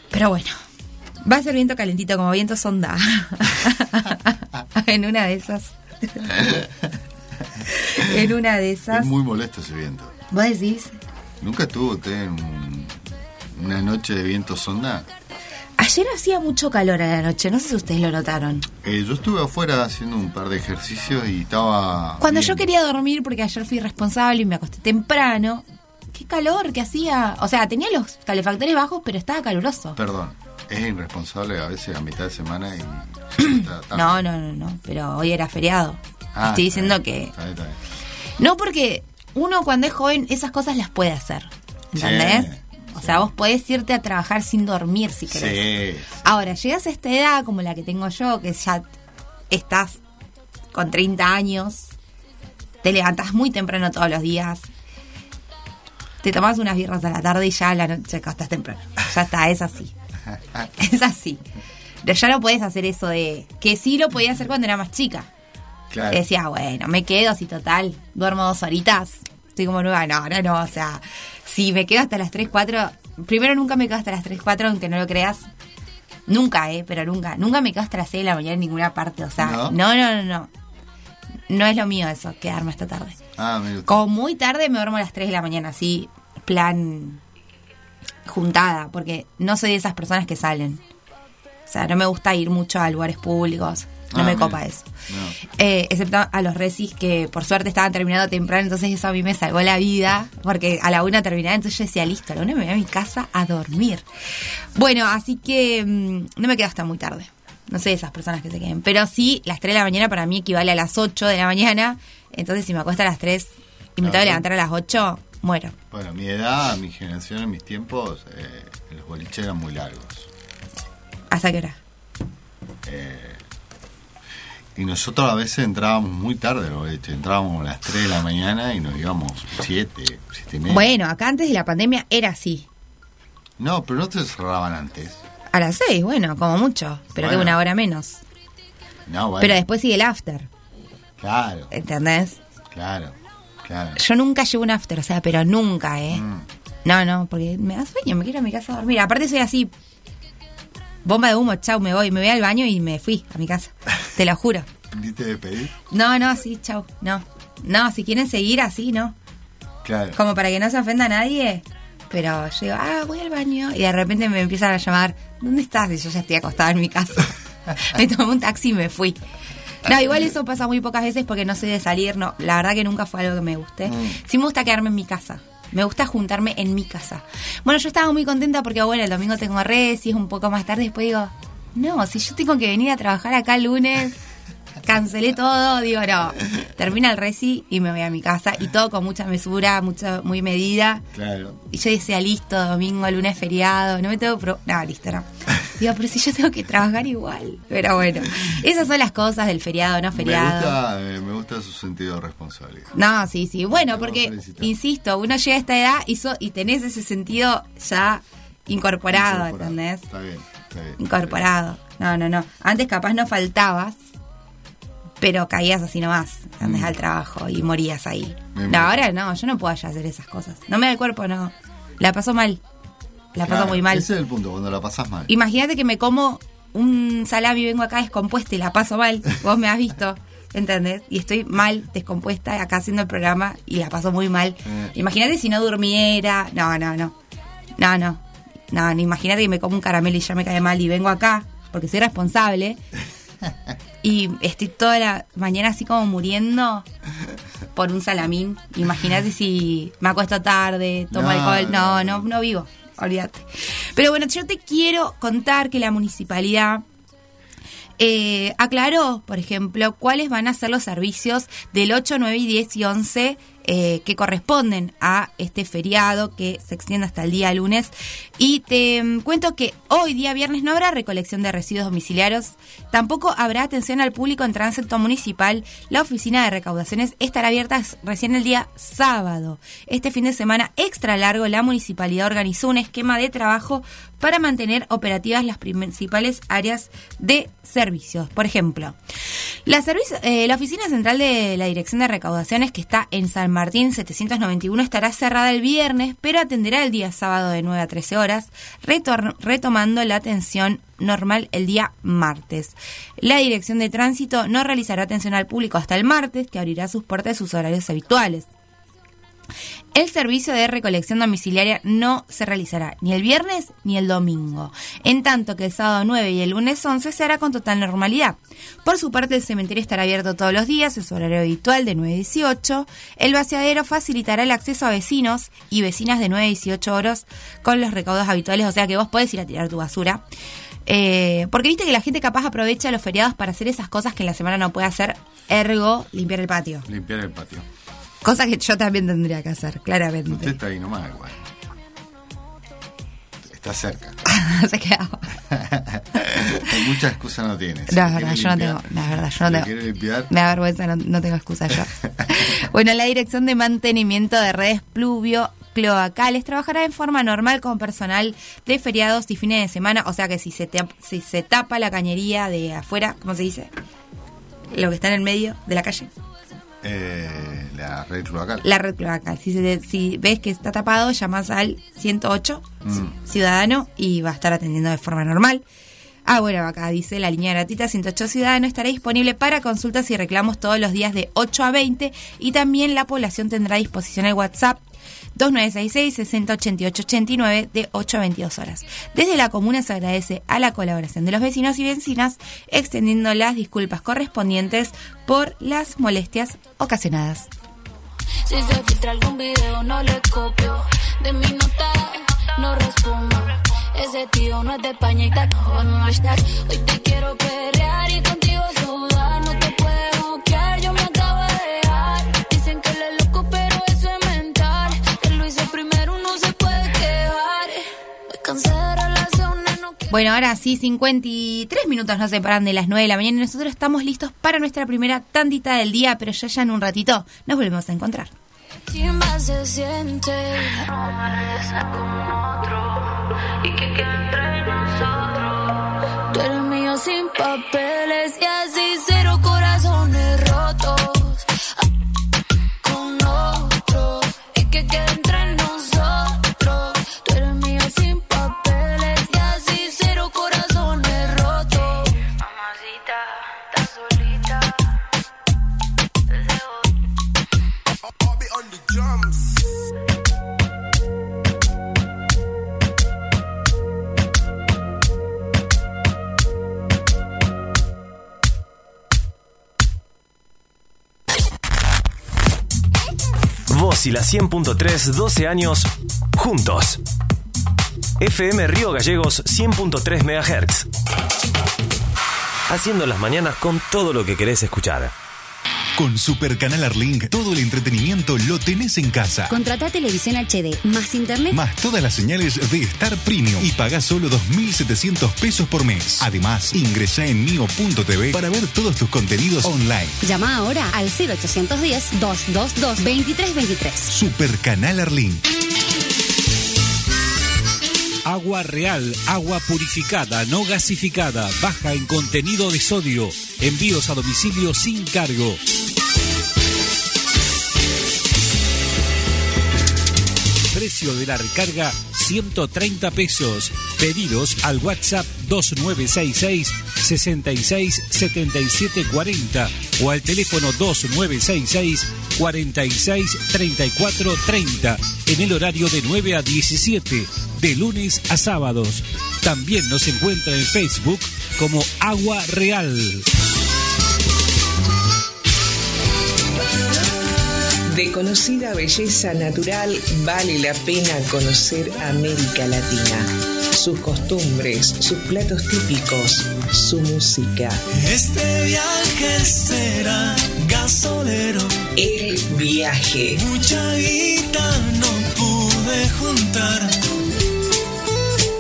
Speaker 4: Pero bueno. Va a ser viento calentito, como viento sonda. *laughs* en una de esas. en una de esas.
Speaker 5: Es muy molesto ese viento.
Speaker 4: ¿Vos decís?
Speaker 5: ¿Nunca tuvo usted un- una noche de viento sonda?
Speaker 4: Ayer hacía mucho calor a la noche, no sé si ustedes lo notaron.
Speaker 5: Eh, yo estuve afuera haciendo un par de ejercicios y estaba.
Speaker 4: Cuando
Speaker 5: bien.
Speaker 4: yo quería dormir, porque ayer fui responsable y me acosté temprano, qué calor que hacía. O sea, tenía los calefactores bajos, pero estaba caluroso.
Speaker 5: Perdón, es irresponsable a veces a mitad de semana y. *clears throat*
Speaker 4: No, no, no, no, pero hoy era feriado.
Speaker 5: Ah,
Speaker 4: Estoy diciendo
Speaker 5: bien,
Speaker 4: que...
Speaker 5: está bien, está bien.
Speaker 4: No, porque uno cuando es joven esas cosas las puede hacer. ¿Entendés?
Speaker 5: Sí,
Speaker 4: o sea, vos podés irte a trabajar sin dormir si querés.
Speaker 5: Sí.
Speaker 4: Ahora, llegas a esta edad como la que tengo yo, que ya estás con 30 años, te levantás muy temprano todos los días, te tomás unas birras a la tarde y ya a la noche acostás temprano. Ya está, es así. *laughs* Es así. Pero ya no puedes hacer eso de... Que sí lo podía hacer cuando era más chica.
Speaker 5: Claro.
Speaker 4: Decía, bueno, me quedo si total, duermo dos horitas, estoy como nueva. No, ahora no, o sea, si me quedo hasta las 3, 4, primero nunca me quedo hasta las 3, 4, aunque no lo creas. Nunca, eh, pero nunca. Nunca me quedo hasta las 6 de la mañana en ninguna parte, o sea,
Speaker 5: ¿No?
Speaker 4: no, no, no, no. No es lo mío eso, quedarme hasta tarde.
Speaker 5: Ah, usted.
Speaker 4: Como muy tarde me duermo a las 3 de la mañana, así, plan juntada, porque no soy de esas personas que salen. O sea, no me gusta ir mucho a lugares públicos. No
Speaker 5: Ah,
Speaker 4: me
Speaker 5: mira.
Speaker 4: copa eso.
Speaker 5: No.
Speaker 4: Eh, excepto a los resis que por suerte estaban terminando temprano, entonces eso a mí me salvó la vida, porque a la una terminaba, entonces yo decía, listo, a la una me voy a mi casa a dormir. Bueno, así que mm, no me quedo hasta muy tarde. No sé esas personas que se queden. Pero sí, las 3 de la mañana para mí equivale a las 8 de la mañana. Entonces, si me acuesto a las 3 y me tengo que levantar a las 8, muero.
Speaker 5: Bueno, mi edad, mi generación, en mis tiempos, eh, los boliches eran muy largos.
Speaker 4: ¿Hasta qué hora?
Speaker 5: Eh, y nosotros a veces entrábamos muy tarde al boliche. Entrábamos a las 3 de la mañana y nos íbamos 7, 7 y media.
Speaker 4: Bueno, acá antes de la pandemia era así.
Speaker 5: No, pero no te cerraban antes.
Speaker 4: A las 6, bueno, como mucho. Pero que
Speaker 5: Bueno.
Speaker 4: una hora menos.
Speaker 5: No, bueno.
Speaker 4: Pero después sigue el after.
Speaker 5: Claro,
Speaker 4: ¿Entendés?
Speaker 5: claro, claro.
Speaker 4: Yo nunca llevo un after, o sea, pero nunca, ¿eh?
Speaker 5: Mm.
Speaker 4: No, no, porque me da sueño, me quiero a mi casa a dormir. Aparte soy así, bomba de humo, chau, me voy. Me voy al baño y me fui a mi casa. Te lo juro.
Speaker 5: ¿Viste de pedir?
Speaker 4: No, no, sí, chau, no. No, si quieren seguir así, no.
Speaker 5: Claro.
Speaker 4: Como para que no se ofenda a nadie. Pero yo digo, ah, voy al baño. Y de repente me empiezan a llamar, ¿dónde estás? Y yo ya estoy acostada en mi casa. *laughs* me tomé un taxi y me fui. No, igual eso pasa muy pocas veces porque no soy de salir, no. La verdad que nunca fue algo que me guste.
Speaker 5: Mm.
Speaker 4: Sí me gusta quedarme en mi casa. Me gusta juntarme en mi casa. Bueno, yo estaba muy contenta porque, bueno, el domingo tengo res y es un poco más tarde. Después digo, no, si yo tengo que venir a trabajar acá el lunes, cancelé todo, digo, no, termina el reci y me voy a mi casa y todo con mucha mesura, mucha, muy medida.
Speaker 5: Claro.
Speaker 4: Y yo decía, listo, domingo, lunes, feriado, no me tengo... Pro no, listo, no. Digo, pero si yo tengo que trabajar igual. Pero bueno, esas son las cosas del feriado, no
Speaker 5: Me
Speaker 4: feriado.
Speaker 5: gusta, eh, me gusta su sentido de responsabilidad.
Speaker 4: No, sí, sí. Bueno, porque, insisto, uno llega a esta edad y, so- y tenés ese sentido ya incorporado,
Speaker 5: Incorporado.
Speaker 4: ¿entendés?
Speaker 5: Está bien, está bien.
Speaker 4: Incorporado. No, no, no. Antes capaz no faltabas, pero caías así nomás, andás al trabajo y morías ahí. No, ahora no, yo no puedo ya hacer esas cosas. No me da el cuerpo, no. La paso mal. La paso
Speaker 5: Claro,
Speaker 4: muy mal.
Speaker 5: Ese es el punto, cuando la pasas mal.
Speaker 4: Imagínate que me como un salami y vengo acá descompuesta y la paso mal. Vos me has visto, *laughs* ¿entendés? Y estoy mal, descompuesta, acá haciendo el programa y la paso muy mal.
Speaker 5: Eh.
Speaker 4: Imagínate si no durmiera. No, no, no. No, no. No, no, imagínate que me como un caramelo y ya me cae mal y vengo acá, porque soy responsable. *laughs* Y estoy toda la mañana así como muriendo por un salamín. Imagínate si me acuesto tarde, tomo
Speaker 5: No,
Speaker 4: alcohol. No,
Speaker 5: no,
Speaker 4: no, no vivo. Olvídate. Pero bueno, yo te quiero contar que la municipalidad eh, aclaró, por ejemplo, cuáles van a ser los servicios del 8, 9 y 10 y 11 eh, que corresponden a este feriado que se extiende hasta el día lunes. Y te mm, cuento que hoy, día viernes, no habrá recolección de residuos domiciliarios, tampoco habrá atención al público en tránsito municipal. La oficina de recaudaciones estará abierta recién el día sábado. Este fin de semana extra largo, la municipalidad organizó un esquema de trabajo para mantener operativas las principales áreas de servicios. Por ejemplo, la, eh, la oficina central de la Dirección de Recaudaciones, que está en San Martín 791, estará cerrada el viernes, pero atenderá el día sábado de 9 a 13 horas, retomando la atención normal el día martes. La Dirección de Tránsito no realizará atención al público hasta el martes, que abrirá sus puertas y sus horarios habituales. El servicio de recolección domiciliaria no se realizará ni el viernes ni el domingo, en tanto que el sábado 9 y el lunes 11 se hará con total normalidad. Por su parte, el cementerio estará abierto todos los días en su horario habitual de 9 a 18. El vaciadero facilitará el acceso a vecinos y vecinas de 9 a 18 horas con los recaudos habituales, o sea que vos podés ir a tirar tu basura. Eh, porque viste que la gente capaz aprovecha los feriados para hacer esas cosas que en la semana no puede hacer, ergo limpiar el patio.
Speaker 5: Limpiar el patio.
Speaker 4: Cosa que yo también tendría que hacer, claramente.
Speaker 5: Usted está ahí nomás, igual. Está cerca. *laughs*
Speaker 4: Se quedaba. *laughs*
Speaker 5: Mucha excusa no tiene. Si
Speaker 4: No, es verdad, yo no tengo. Es verdad, yo no tengo.
Speaker 5: limpiar,
Speaker 4: Me da vergüenza, no, no tengo excusa yo. *laughs* bueno, la Dirección de Mantenimiento de Redes Pluvio Cloacales trabajará en forma normal con personal de feriados y fines de semana. O sea que si se, te- si se tapa la cañería de afuera, ¿cómo se dice? Lo que está en el medio de la calle.
Speaker 5: Eh, la red cloacal.
Speaker 4: La red cloacal. Si, se- si ves que está tapado, llamas al 108
Speaker 5: Mm.
Speaker 4: Ciudadano y va a estar atendiendo de forma normal. Ah, bueno, acá dice la línea gratuita 108 Ciudadano estará disponible para consultas y reclamos todos los días de 8 a 20 y también la población tendrá a disposición el WhatsApp 2966-6088-89 de 8 a 22 horas. Desde la comuna se agradece a la colaboración de los vecinos y vecinas, extendiendo las disculpas correspondientes por las molestias ocasionadas.
Speaker 12: Si se filtra algún video, no le copio. De mi nota, no respondo. Ese tío no es de España y estás. Hoy te quiero perrear y contigo
Speaker 4: Bueno, ahora sí, 53 minutos nos separan de las 9 de la mañana y nosotros estamos listos para nuestra primera tandita del día, pero ya ya en un ratito nos volvemos a encontrar.
Speaker 12: Chimba se siente. No regresa con otro. Y que quede entre nosotros. Tú eres mío sin papeles y así cero corazones
Speaker 1: Vos y la 100.3, 12 años juntos. FM Río Gallegos 100.3 MHz. haciendo las mañanas con todo lo que querés escuchar.
Speaker 14: Con Super Canal Arlink, todo el entretenimiento lo tenés en casa.
Speaker 15: Contrata televisión HD, más internet.
Speaker 14: Más todas las señales de Star Premium y pagá solo 2.700 pesos por mes. Además, ingresa en mio.tv para ver todos tus contenidos online.
Speaker 15: Llama ahora al 0810-222-2323.
Speaker 14: Super Canal Arlink.
Speaker 16: Agua real, agua purificada, no gasificada, baja en contenido de sodio. Envíos a domicilio sin cargo. Precio de la recarga 130 pesos. Pedidos al WhatsApp 2966 66 77 40 o al teléfono 2966 46 34 30 en el horario de 9 a 17 de lunes a sábados. También nos encuentra en Facebook como Agua Real.
Speaker 17: De conocida belleza natural vale la pena conocer América Latina, sus costumbres, sus platos típicos, su música.
Speaker 18: Este viaje será gasolero.
Speaker 17: El viaje.
Speaker 18: Mucha guita no pude juntar.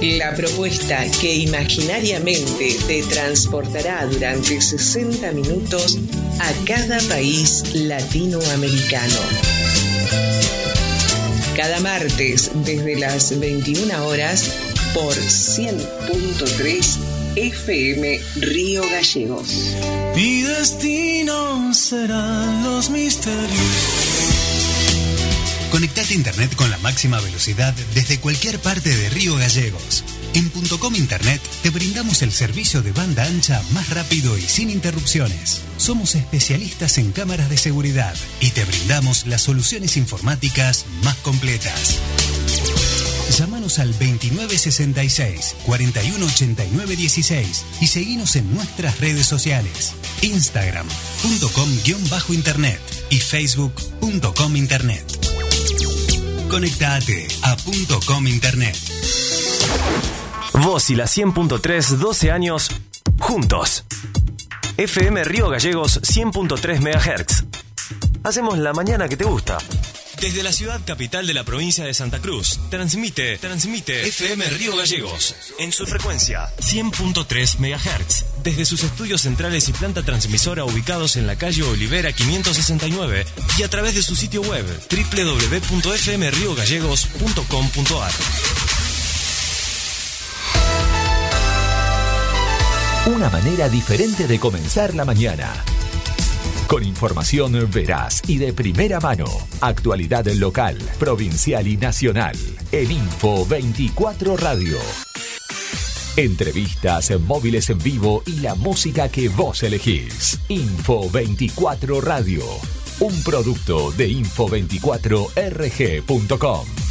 Speaker 17: La propuesta que imaginariamente te transportará durante 60 minutos a cada país latinoamericano. Cada martes desde las 21 horas por 100.3 FM Río Gallegos.
Speaker 18: Mi destino serán los misterios.
Speaker 19: Conectate a Internet con la máxima velocidad desde cualquier parte de Río Gallegos. En .com Internet te brindamos el servicio de banda ancha más rápido y sin interrupciones. Somos especialistas en cámaras de seguridad y te brindamos las soluciones informáticas más completas. Llámanos al 2966 418916 y seguinos en nuestras redes sociales. Instagram.com-internet y Facebook.com Internet. Conectate a .com Internet.
Speaker 1: Vos y la 100.3, 12 años, juntos. FM Río Gallegos 100.3 MHz. Hacemos la mañana que te gusta. Desde la ciudad capital de la provincia de Santa Cruz, transmite, transmite FM Río Gallegos en su frecuencia 100.3 MHz. Desde sus estudios centrales y planta transmisora ubicados en la calle Olivera 569 y a través de su sitio web www.fmriogallegos.com.ar.
Speaker 2: Una manera diferente de comenzar la mañana. Con información veraz y de primera mano. Actualidad local, provincial y nacional. En Info 24 Radio. Entrevistas, móviles en vivo y la música que vos elegís. Info 24 Radio. Un producto de info24rg.com.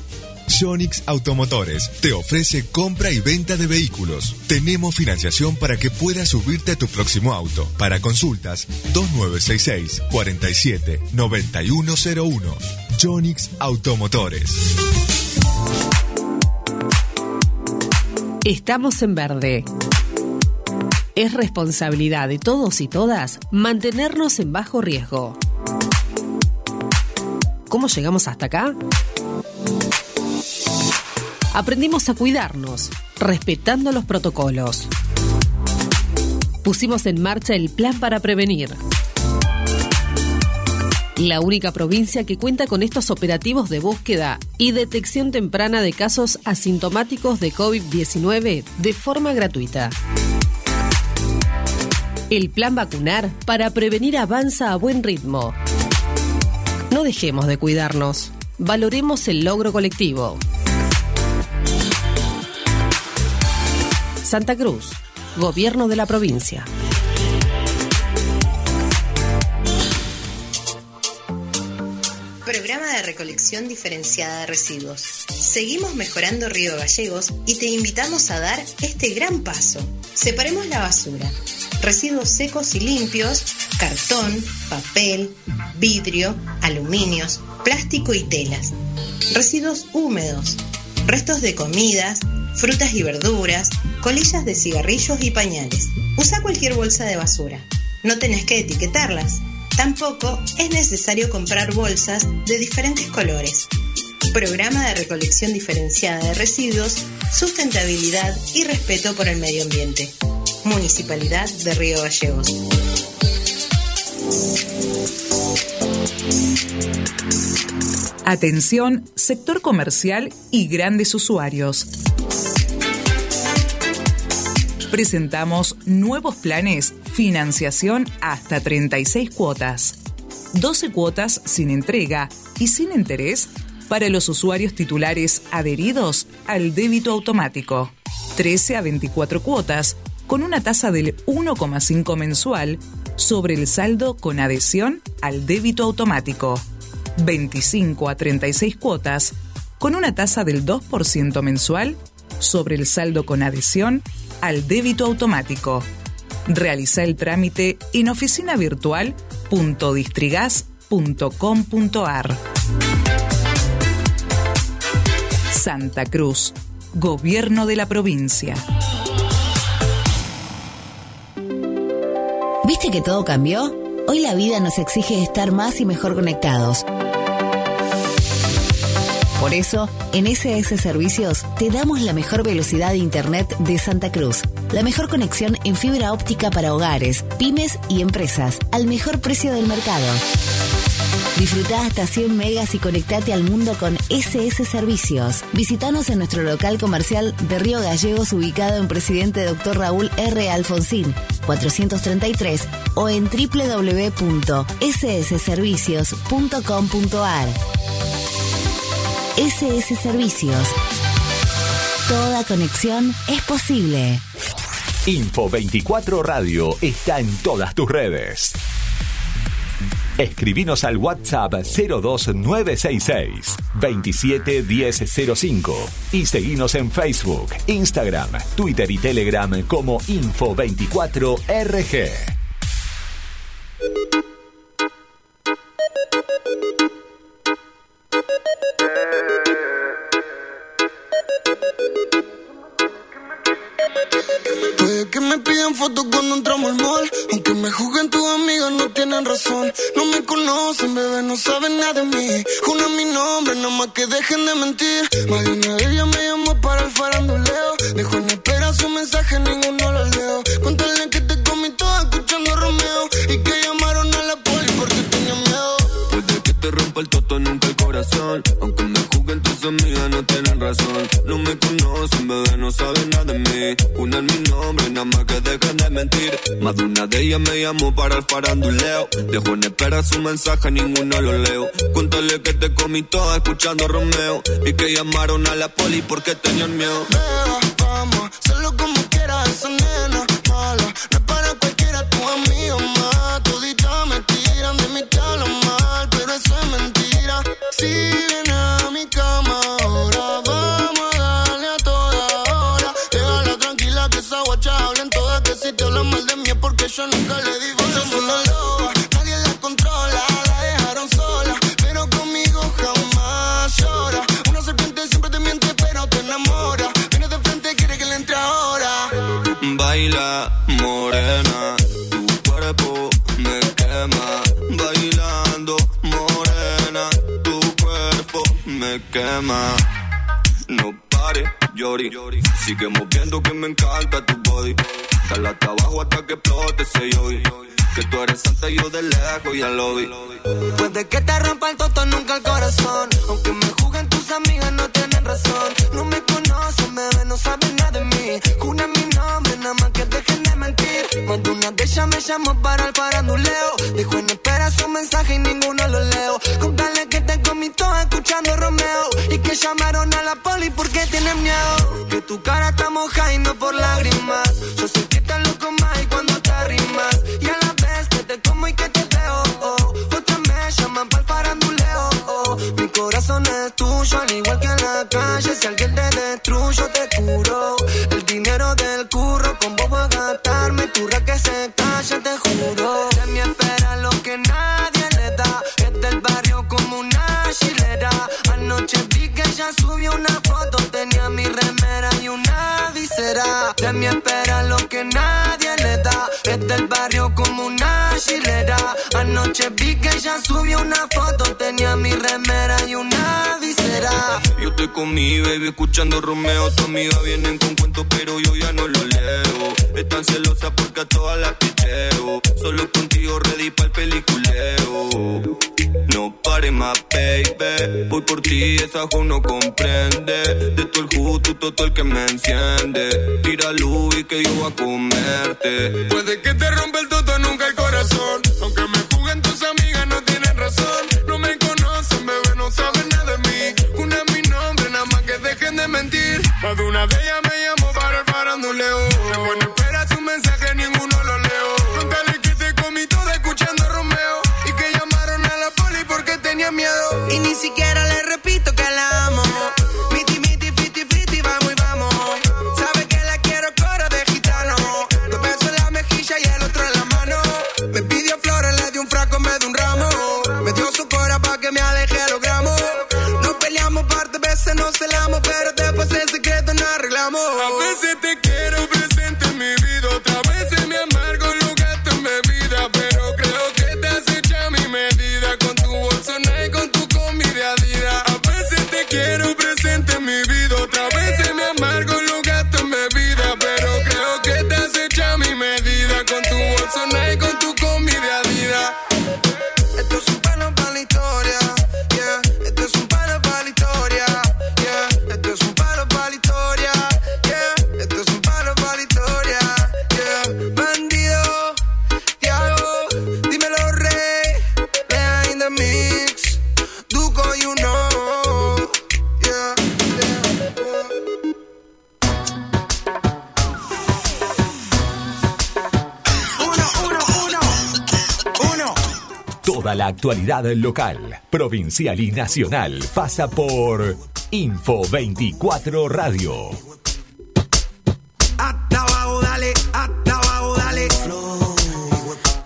Speaker 7: Jonix Automotores te ofrece compra y venta de vehículos. Tenemos financiación para que puedas subirte a tu próximo auto. Para consultas, 2966 47 9101. Jonix Automotores.
Speaker 9: Estamos en verde. Es responsabilidad de todos y todas mantenernos en bajo riesgo. ¿Cómo llegamos hasta acá? Aprendimos a cuidarnos, respetando los protocolos. Pusimos en marcha el plan para prevenir. La única provincia que cuenta con estos operativos de búsqueda y detección temprana de casos asintomáticos de COVID-19 de forma gratuita. El plan vacunar para prevenir avanza a buen ritmo. No dejemos de cuidarnos. Valoremos el logro colectivo. Santa Cruz, Gobierno de la provincia.
Speaker 8: recolección diferenciada de residuos. Seguimos mejorando Río Gallegos y te invitamos a dar este gran paso. Separemos la basura. Residuos secos y limpios, cartón, papel, vidrio, aluminios, plástico y telas. Residuos húmedos, restos de comidas, frutas y verduras, colillas de cigarrillos y pañales. Usa cualquier bolsa de basura. No tenés que etiquetarlas. Tampoco es necesario comprar bolsas de diferentes colores. Programa de recolección diferenciada de residuos, sustentabilidad y respeto por el medio ambiente. Municipalidad de Río Gallegos.
Speaker 10: Atención, sector comercial y grandes usuarios. Presentamos nuevos planes, financiación hasta 36 cuotas, 12 cuotas sin entrega y sin interés para los usuarios titulares adheridos al débito automático, 13 a 24 cuotas con una tasa del 1,5 mensual sobre el saldo con adhesión al débito automático. 25 a 36 cuotas con una tasa del 2% mensual sobre el saldo con adhesión al débito automático. Realiza el trámite en oficinavirtual.distrigas.com.ar. Santa Cruz, Gobierno de la provincia.
Speaker 6: ¿Viste que todo cambió? Hoy la vida nos exige estar más y mejor conectados. Por eso, en SS Servicios te damos la mejor velocidad de Internet de Santa Cruz, la mejor conexión en fibra óptica para hogares, pymes y empresas, al mejor precio del mercado. Disfruta hasta 100 megas y conectate al mundo con SS Servicios. Visítanos en nuestro local comercial de Río Gallegos ubicado en Presidente Dr. Raúl R. Alfonsín, 433 o en www.ssservicios.com.ar. SS Servicios. Toda conexión es posible.
Speaker 2: Info 24 Radio está en todas tus redes. Escribinos al WhatsApp 02966 271005 y seguinos en Facebook, Instagram, Twitter y Telegram como Info24RG.
Speaker 18: Me pidan fotos cuando entramos al mall. Aunque me juzguen tus amigas, no tienen razón. No me conocen, bebé, no saben nada de mí. Juna mi nombre, nada más que dejen de mentir. Más de una de ellas me llamó para el faranduleo. Dejó en espera su mensaje, ninguno lo leo. Cuéntale que te comí todo escuchando Romeo. Y que llamaron a la poli porque tenía miedo.
Speaker 20: Puede que te rompa el toto, nunca el corazón. No me conocen, bebé, no saben nada de mí. Una en mi nombre, nada más que dejen de mentir. Más de una de ellas me llamó para el faranduleo. Dejó en espera su mensaje, ninguno lo leo. Cuéntale que te comí toda escuchando Romeo. Y que llamaron a la poli porque tenían miedo.
Speaker 18: Beba, vamos, hazlo como No
Speaker 20: pare, llori. Sigue moviendo que me encanta tu body. Dale hasta abajo hasta que explote ese yogi. Que tú eres santa y yo de lejos ya lo vi.
Speaker 18: Puede que te rompa el toto, nunca el corazón. Aunque me juzguen tus amigas, no tienen razón. No me conocen, bebé, no saben nada de mí. Juna mi nombre, nada más que dejen de mentir. Más de una de ellas me llamó para el faranduleo. Dijo en espera su mensaje y ninguno lo leo. Contale que te comí todo escuchando Romeo que llamaron a la poli porque tienen miedo. Que tu cara está mojada y no por lágrimas. Yo sé que estás loco más y cuando te rimas. Y a la vez que te como y que te veo. Oh, otra me llaman pa'l faranduleo. Oh, mi corazón es tuyo, al igual que en la calle. Si alguien te destruyo, te curo. El dinero del curro, con vos voy a gastarme. Tu que se calla, te juro. Mí espera lo que nadie le da. Es del barrio como una chilera. Anoche vi que ella subió una foto. Tenía mi remera y una visera.
Speaker 20: Yo estoy con mi baby escuchando Romeo. Tu amiga vienen con cuentos, pero yo ya no lo leo. Están celosas porque a todas las picheo. Solo contigo ready para el peliculeo. No pare más, baby. Voy por ti, esa jo no comprende. De todo el justo, todo el que me enciende. Tira luz y que yo voy a comerte.
Speaker 18: Puede que te rompa el toto, nunca el corazón. Aunque me juguen tus amigas, no tienen razón. No me conocen, bebé, no saben nada de mí. Una mi nombre, nada más que dejen de mentir. Más una de ellas me ni siquiera le repito que la amo. Miti, miti, fiti, fiti, vamos y vamos. Sabe que la quiero coro de gitano. Dos besos en la mejilla y el otro en la mano. Me pidió flores, le di un fraco en vez de un ramo. Me dio su cora pa' que me aleje los gramos. Nos peleamos par de veces, nos celamos, pero después
Speaker 2: actualidad local, provincial y nacional pasa por Info 24 Radio.
Speaker 18: Hasta dale, hasta dale.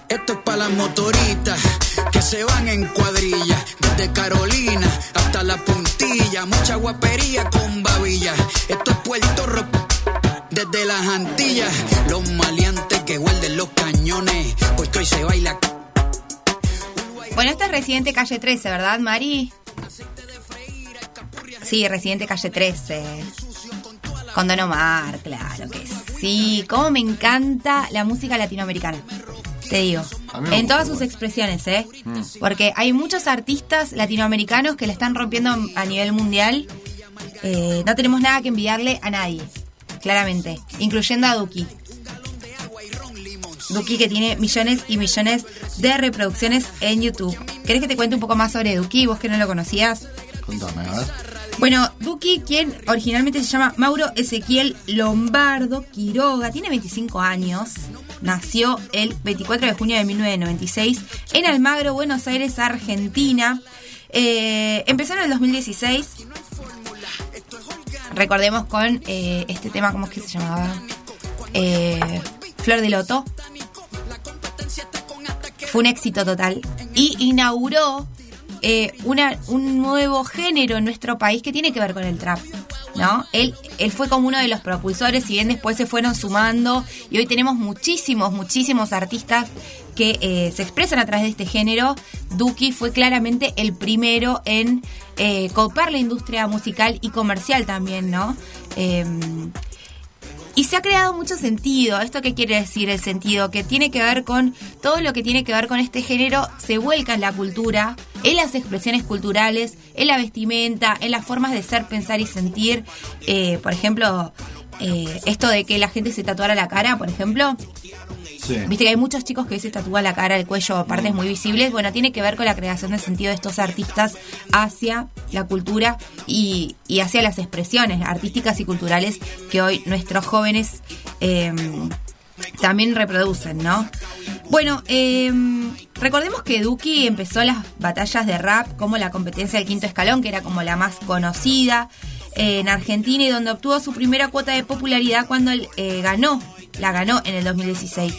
Speaker 21: Esto es para las motoritas que se van en cuadrilla. Desde Carolina hasta la puntilla. Mucha guapería con babilla. Esto es Puerto Rico. Desde las Antillas,
Speaker 4: Residente Calle 13, ¿verdad, Mari? Sí, Residente Calle 13. Con Don Omar, claro que sí. Cómo me encanta la música latinoamericana. Te digo. En todas sus expresiones, ¿eh? Porque hay muchos artistas latinoamericanos que la están rompiendo a nivel mundial. Eh, no tenemos nada que envidiarle a nadie, claramente. Incluyendo a Duki. Duki que tiene millones y millones de reproducciones en YouTube. ¿Querés que te cuente un poco más sobre Duki? Vos que no lo conocías.
Speaker 5: Contame, a ver.
Speaker 4: Bueno, Duki, quien originalmente se llama Mauro Ezequiel Lombardo Quiroga, tiene 25 años. Nació el 24 de junio de 1996 en Almagro, Buenos Aires, Argentina. Eh, empezó en el 2016. Recordemos con eh, este tema, ¿cómo es que se llamaba? Eh, Flor de Loto. Fue un éxito total. Y inauguró eh, una, un nuevo género en nuestro país que tiene que ver con el trap. ¿No? Él, él fue como uno de los propulsores, si bien después se fueron sumando, y hoy tenemos muchísimos, muchísimos artistas que eh, se expresan a través de este género. Duki fue claramente el primero en eh, copar la industria musical y comercial también, ¿no? Y se ha creado mucho sentido. ¿Esto qué quiere decir el sentido? Que tiene que ver con todo lo que tiene que ver con este género, se vuelca en la cultura, en las expresiones culturales, en la vestimenta, en las formas de ser, pensar y sentir. Eh, por ejemplo, eh, esto de que la gente se tatuara la cara, por ejemplo. Viste que hay muchos chicos que se tatúan la cara, el cuello, partes muy visibles. Bueno, tiene que ver con la creación de sentido de estos artistas hacia la cultura y, hacia las expresiones artísticas y culturales que hoy nuestros jóvenes eh, también reproducen, ¿no? Bueno, eh, recordemos que Duki empezó las batallas de rap como la competencia del quinto escalón, que era como la más conocida en Argentina y donde obtuvo su primera cuota de popularidad cuando él eh, ganó, la ganó en el 2016.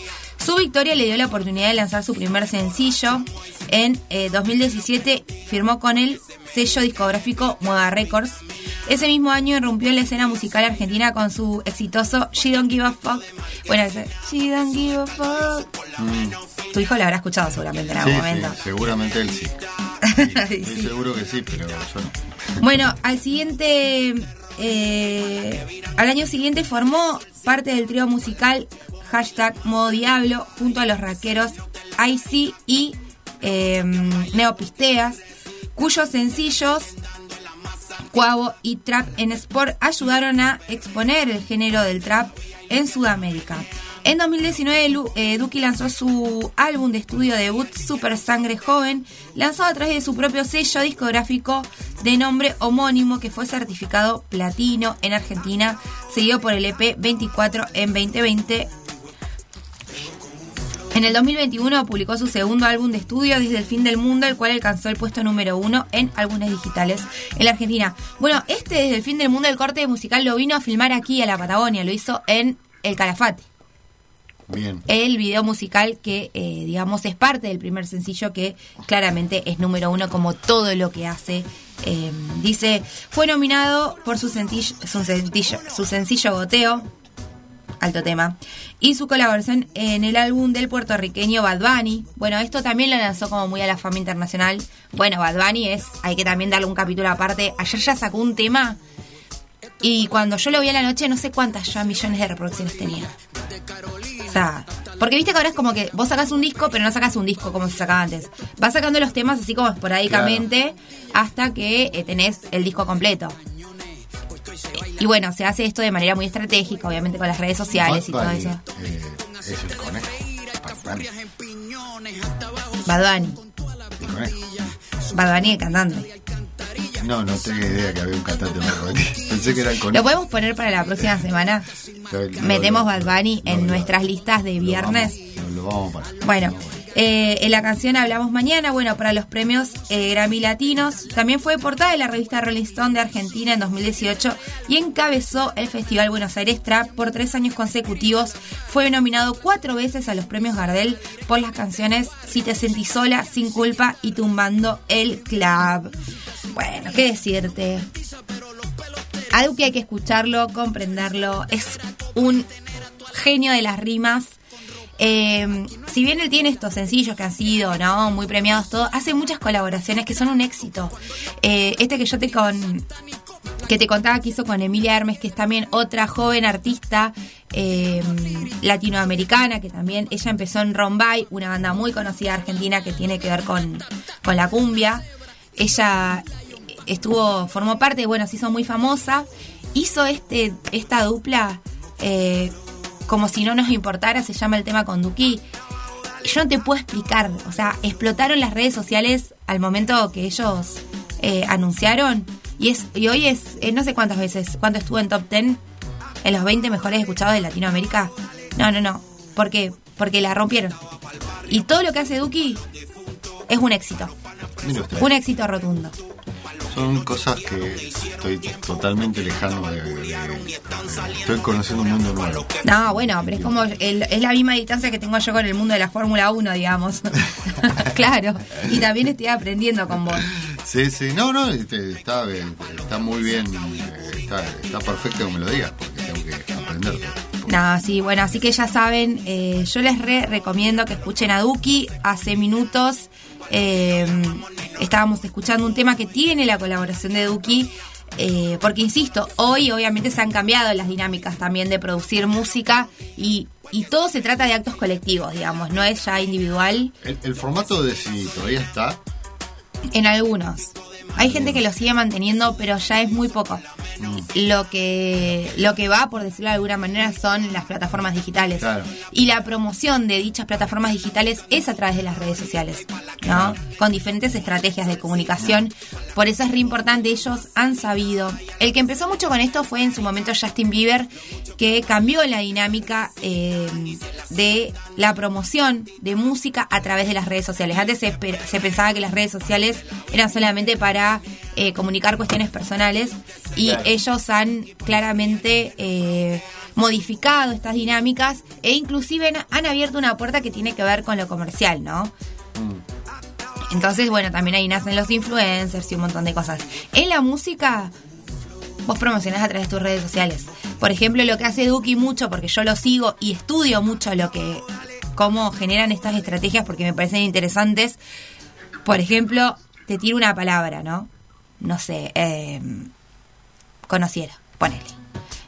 Speaker 4: Su victoria le dio la oportunidad de lanzar su primer sencillo. En eh, 2017 firmó con el sello discográfico Moda Records. Ese mismo año irrumpió en la escena musical argentina con su exitoso She Don't Give a Fuck. Bueno, ese She Don't Give a Fuck.
Speaker 5: Mm.
Speaker 4: Tu hijo lo habrá escuchado seguramente en algún
Speaker 5: Sí,
Speaker 4: momento.
Speaker 5: sí, seguramente él sí. *laughs* Estoy seguro que sí, pero yo no.
Speaker 4: Bueno, al siguiente, eh, al año siguiente formó parte del trío musical hashtag Modo Diablo junto a los rackeros IC y eh, Neopisteas, cuyos sencillos Cuavo y Trap en Sport ayudaron a exponer el género del trap en Sudamérica. En 2019, Lu- eh, Duki lanzó su álbum de estudio debut Super Sangre Joven, lanzado a través de su propio sello discográfico de nombre homónimo que fue certificado platino en Argentina, seguido por el EP 24 en 2020. En el 2021 publicó su segundo álbum de estudio Desde el fin del mundo, el cual alcanzó el puesto número uno en álbumes digitales en la Argentina. Bueno, este Desde el fin del mundo, el corte musical lo vino a filmar aquí a la Patagonia, lo hizo en El Calafate.
Speaker 5: Bien.
Speaker 4: El video musical que, eh, digamos, es parte del primer sencillo que claramente es número uno como todo lo que hace. Eh, dice, fue nominado por su, sentillo- su, sencillo, su sencillo Goteo, alto tema, y su colaboración en el álbum del puertorriqueño Bad Bunny. Bueno, esto también lo lanzó como muy a la fama internacional. Bueno, Bad Bunny es, hay que también darle un capítulo aparte. Ayer ya sacó un tema y cuando yo lo vi a la noche no sé cuántas ya millones de reproducciones tenía. O sea, porque viste que ahora es como que vos sacás un disco, pero no sacás un disco como se sacaba antes. Vas sacando los temas así como esporádicamente hasta que eh, tenés el disco completo. Y bueno, se hace esto de manera muy estratégica, obviamente con las redes sociales y todo eso.
Speaker 5: eh, es el conejo. Bad Bunny.
Speaker 4: Bad Bunny. Bad Bunny el cantante.
Speaker 5: No, no tenía idea que había un cantante Bunny. Pensé que era el
Speaker 4: ¿Lo podemos poner para la próxima semana?
Speaker 5: Lo-
Speaker 4: Metemos
Speaker 5: lo-
Speaker 4: Bad Bunny en nuestras listas de viernes.
Speaker 5: Lo, lo vamos a parar.
Speaker 4: Bueno, eh, en la canción Hablamos Mañana, bueno, para los premios eh, Grammy Latinos, también fue portada de la revista Rolling Stone de Argentina en 2018 y encabezó el Festival Buenos Aires Trap por tres años consecutivos. Fue nominado cuatro veces a los premios Gardel por las canciones Si te sentís sola, Sin culpa y Tumbando el Club. Bueno, ¿qué decirte? Algo que hay que escucharlo, comprenderlo. Es un genio de las rimas. Eh, si bien él tiene estos sencillos que han sido no muy premiados todo, hace muchas colaboraciones que son un éxito. Eh, este que yo te con que te contaba que hizo con Emilia Hermes, que es también otra joven artista eh, latinoamericana, que también ella empezó en Rombay, una banda muy conocida argentina que tiene que ver con, con la cumbia. Ella estuvo, formó parte, bueno, se hizo muy famosa, hizo este, esta dupla eh, como si no nos importara, se llama el tema con Duki. Yo no te puedo explicar, o sea, explotaron las redes sociales al momento que ellos eh, anunciaron y es y hoy es, eh, no sé cuántas veces, cuánto estuvo en top 10, en los 20 mejores escuchados de Latinoamérica. No, no, no, ¿por qué? Porque la rompieron. Y todo lo que hace Duki es un éxito, un éxito rotundo.
Speaker 5: Son cosas que estoy totalmente lejano de, de- de- Estoy conociendo un mundo nuevo.
Speaker 4: No, bueno, pero es como el- es la misma distancia que tengo yo con el mundo de la Fórmula 1, digamos. *laughs* claro. Y también estoy aprendiendo con vos.
Speaker 5: Sí, sí. No, no, este, está, eh, está muy bien. Está, está perfecto que me lo digas, porque tengo que aprender.
Speaker 4: No, sí, bueno, así que ya saben, eh, yo les re recomiendo que escuchen a Duki. Hace minutos eh, estábamos escuchando un tema que tiene la colaboración de Duki. eh, porque insisto, hoy obviamente se han cambiado las dinámicas también de producir música y, y todo se trata de actos colectivos, digamos, no es ya individual
Speaker 5: El, el formato de si todavía está,
Speaker 4: en algunos. Hay gente que lo sigue manteniendo, pero ya es muy poco. Lo que lo que va, por decirlo de alguna manera, son las plataformas digitales.
Speaker 5: Claro.
Speaker 4: Y la promoción de dichas plataformas digitales es a través de las redes sociales, ¿no? Con diferentes estrategias de comunicación. Por eso es re importante, ellos han sabido. El que empezó mucho con esto fue en su momento Justin Bieber, que cambió la dinámica eh, de la promoción de música a través de las redes sociales. Antes se pensaba que las redes sociales eran solamente para eh, comunicar cuestiones personales y
Speaker 22: Claro.
Speaker 4: ellos han claramente eh, modificado estas dinámicas e inclusive han, han abierto una puerta que tiene que ver con lo comercial, ¿no? Entonces, bueno, también ahí nacen los influencers y un montón de cosas. En la música, vos promocionás a través de tus redes sociales. Por ejemplo, lo que hace Duki mucho, porque yo lo sigo y estudio mucho lo que cómo generan estas estrategias porque me parecen interesantes. Por ejemplo, te tiro una palabra, ¿no? No sé, eh, conociera, ponele.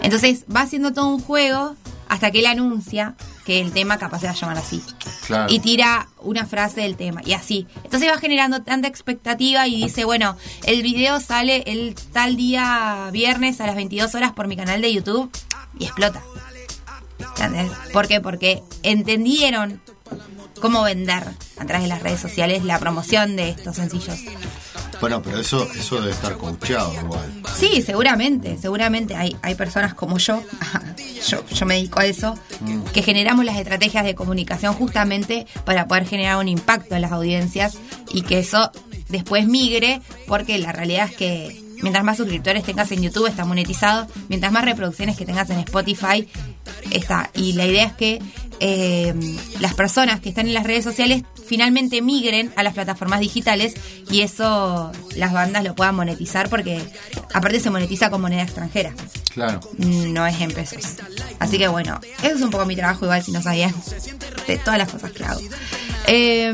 Speaker 4: Entonces va haciendo todo un juego hasta que él anuncia que el tema capaz se va a llamar así.
Speaker 5: Claro.
Speaker 4: Y tira una frase del tema y así. Entonces va generando tanta expectativa y dice, bueno, el video sale el tal día viernes a las 22 horas por mi canal de YouTube y explota. ¿Entendés? ¿Por qué? Porque entendieron cómo vender a través de las redes sociales la promoción de estos sencillos.
Speaker 5: Bueno, pero eso, eso debe estar coacheado igual.
Speaker 4: Sí, seguramente, seguramente hay, hay personas como yo, *laughs* yo, yo me dedico a eso, que generamos las estrategias de comunicación justamente para poder generar un impacto en las audiencias y que eso después migre, porque la realidad es que mientras más suscriptores tengas en YouTube está monetizado, mientras más reproducciones que tengas en Spotify está. Y la idea es que eh, las personas que están en las redes sociales finalmente migren a las plataformas digitales y eso las bandas lo puedan monetizar porque aparte se monetiza con moneda extranjera,
Speaker 5: Claro.
Speaker 4: no es en pesos. Así que bueno, eso es un poco mi trabajo igual si no sabían de todas las cosas que hago. Eh,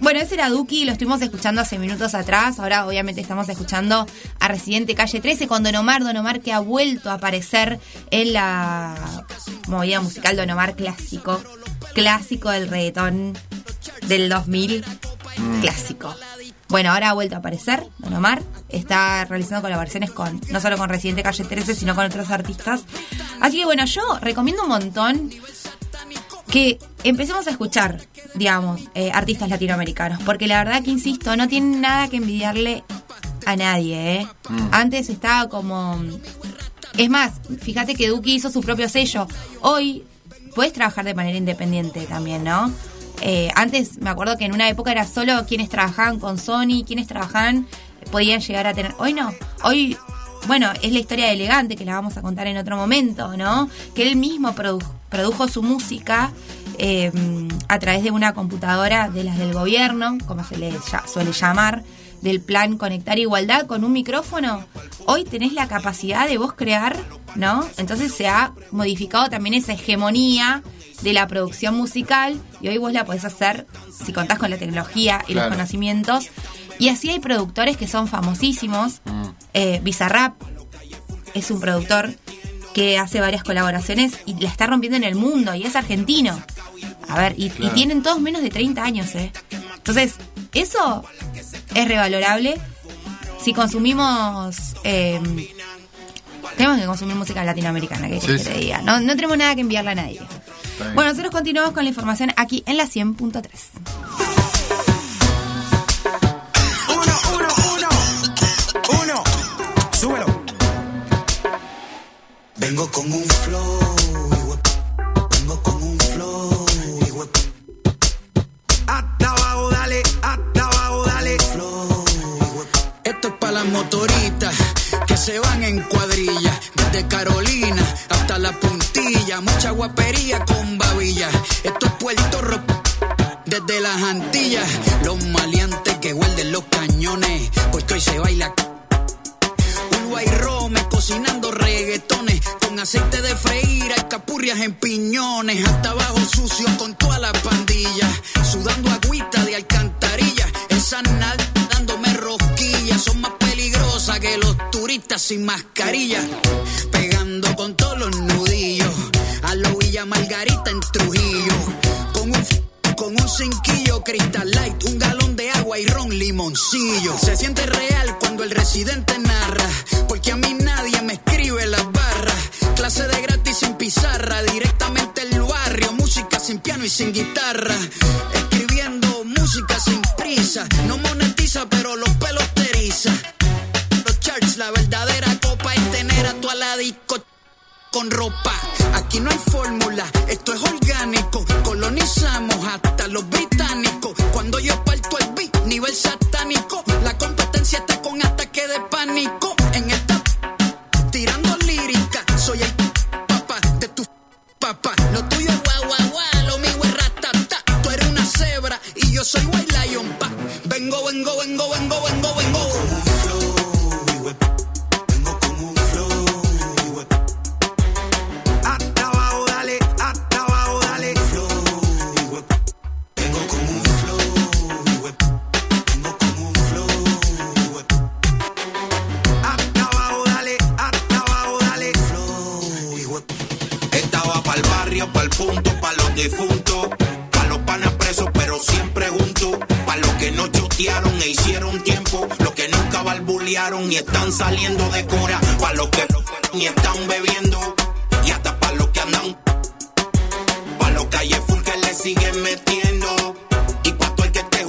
Speaker 4: bueno, ese era Duki, lo estuvimos escuchando hace minutos atrás. Ahora, obviamente, estamos escuchando a Residente Calle 13 con Don Omar. Don Omar que ha vuelto a aparecer en la movida musical Don Omar clásico. Clásico del reggaetón del 2000. Clásico. Bueno, ahora ha vuelto a aparecer Don Omar. Está realizando colaboraciones con no solo con Residente Calle 13, sino con otros artistas. Así que bueno, yo recomiendo un montón que empecemos a escuchar, digamos, eh, artistas latinoamericanos, porque la verdad que, insisto, no tienen nada que envidiarle a nadie, ¿eh? Antes estaba como... Es más, fíjate que Duki hizo su propio sello. Hoy puedes trabajar de manera independiente también, ¿no? Eh, antes me acuerdo que en una época era solo quienes trabajaban con Sony, quienes trabajaban podían llegar a tener... Hoy no, hoy bueno, es la historia de Elegante que la vamos a contar en otro momento, ¿no? Que él mismo produ- produjo su música eh, a través de una computadora de las del gobierno, como se le ya- suele llamar, del plan Conectar Igualdad con un micrófono. Hoy tenés la capacidad de vos crear, ¿no? Entonces se ha modificado también esa hegemonía de la producción musical y hoy vos la podés hacer si contás con la tecnología y
Speaker 5: Claro.
Speaker 4: los conocimientos. Y así hay productores que son famosísimos. Eh, Bizarrap es un productor que hace varias colaboraciones y la está rompiendo en el mundo y es argentino. A ver, y, tienen todos menos de 30 años, ¿eh? Entonces, eso es revalorable. Si consumimos... eh, tenemos que consumir música latinoamericana, que
Speaker 5: Sí,
Speaker 4: te
Speaker 5: sí.
Speaker 4: diga. No, no tenemos nada que enviarle a nadie. Bueno, nosotros continuamos con la información aquí en la 100.3.
Speaker 22: Vengo con un flow. Vengo con un flow. Hasta abajo, dale. Hasta abajo, dale. Flow.
Speaker 21: Esto es para las motoritas que se van en cuadrilla. Desde Carolina hasta la puntilla. Mucha guapería con babilla. Esto es Puerto Rico. Desde las Antillas, los maleantes que guarden los cañones, porque hoy se baila Uruguay Rome cocinando reggaetones con aceite de freír, capurrias en piñones, hasta abajo sucio con toda la pandilla, sudando agüita de alcantarilla, nalgas dándome rosquillas, son más peligrosas que los turistas sin mascarilla, pegando con todos los nudillos, a lo Villa Margarita en Trujillo, con un con un cinquillo Crystal Light, un galón de agua y ron limoncillo. Se siente real cuando el residente narra, porque a mí nadie me escribe las barras. Clase de gratis sin pizarra, directamente del barrio, música sin piano y sin guitarra. Escribiendo música sin prisa, no monetiza pero los pelos te eriza. Los charts, la verdadera copa es tener a tu disco con ropa. Aquí no hay fórmula, esto es orgánico. Colonizamos hasta los británicos. Cuando yo parto el beat, nivel satánico. La competencia está con ataque de pánico. soy White Lion, pa. Vengo, vengo, vengo, vengo, vengo, vengo. Vengo con un flow, dale, dale. Flow, Vengo con un flow, Vengo con un flow, dale. Flow, Esta va pa'l
Speaker 23: barrio, pa'l punto, pa' los difuntos siempre juntos, pa' los que no chotearon e hicieron tiempo, los que nunca balbulearon y están saliendo de cora, pa' los que ni están bebiendo, y hasta pa' los que andan, pa' los calle full que le siguen metiendo, y pa' todo el que te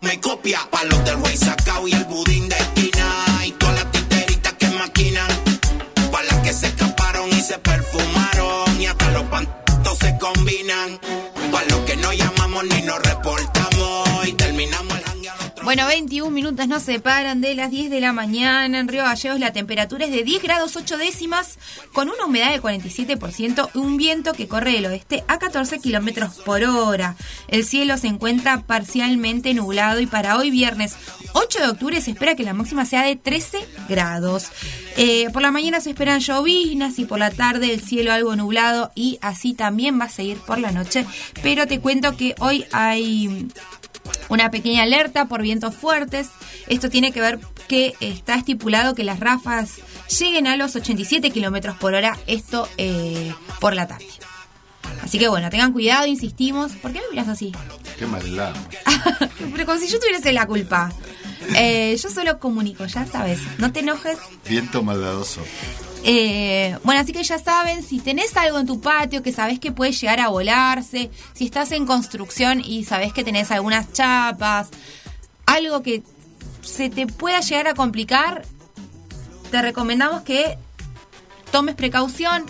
Speaker 23: me copia, pa' los del güey sacao y el budín de esquina, y todas las titeritas que maquinan, pa' las que se escaparon y se perfumaron, y hasta los pantos se combinan, pa' los que no llamamos ni nos
Speaker 4: Bueno, 21 minutos nos separan de las 10 de la mañana. En Río Gallegos la temperatura es de 10 grados 8 décimas, con una humedad de 47% y un viento que corre del oeste a 14 kilómetros por hora. El cielo se encuentra parcialmente nublado y para hoy viernes 8 de octubre se espera que la máxima sea de 13 grados. Eh, por la mañana se esperan llovinas y por la tarde el cielo algo nublado y así también va a seguir por la noche. Pero te cuento que hoy hay una pequeña alerta por vientos fuertes. Esto tiene que ver que está estipulado que las ráfagas lleguen a los 87 kilómetros por hora, esto eh, por la tarde. Así que bueno, tengan cuidado, insistimos. ¿Por qué me miras así?
Speaker 5: Qué maldad. *laughs*
Speaker 4: Pero como si yo tuviese la culpa. Eh, yo solo comunico, ya sabes. No te enojes.
Speaker 5: Viento maldadoso.
Speaker 4: Eh, bueno, así que ya saben, si tenés algo en tu patio que sabés que puede llegar a volarse, si estás en construcción y sabés que tenés algunas chapas, algo que se te pueda llegar a complicar, te recomendamos que tomes precaución,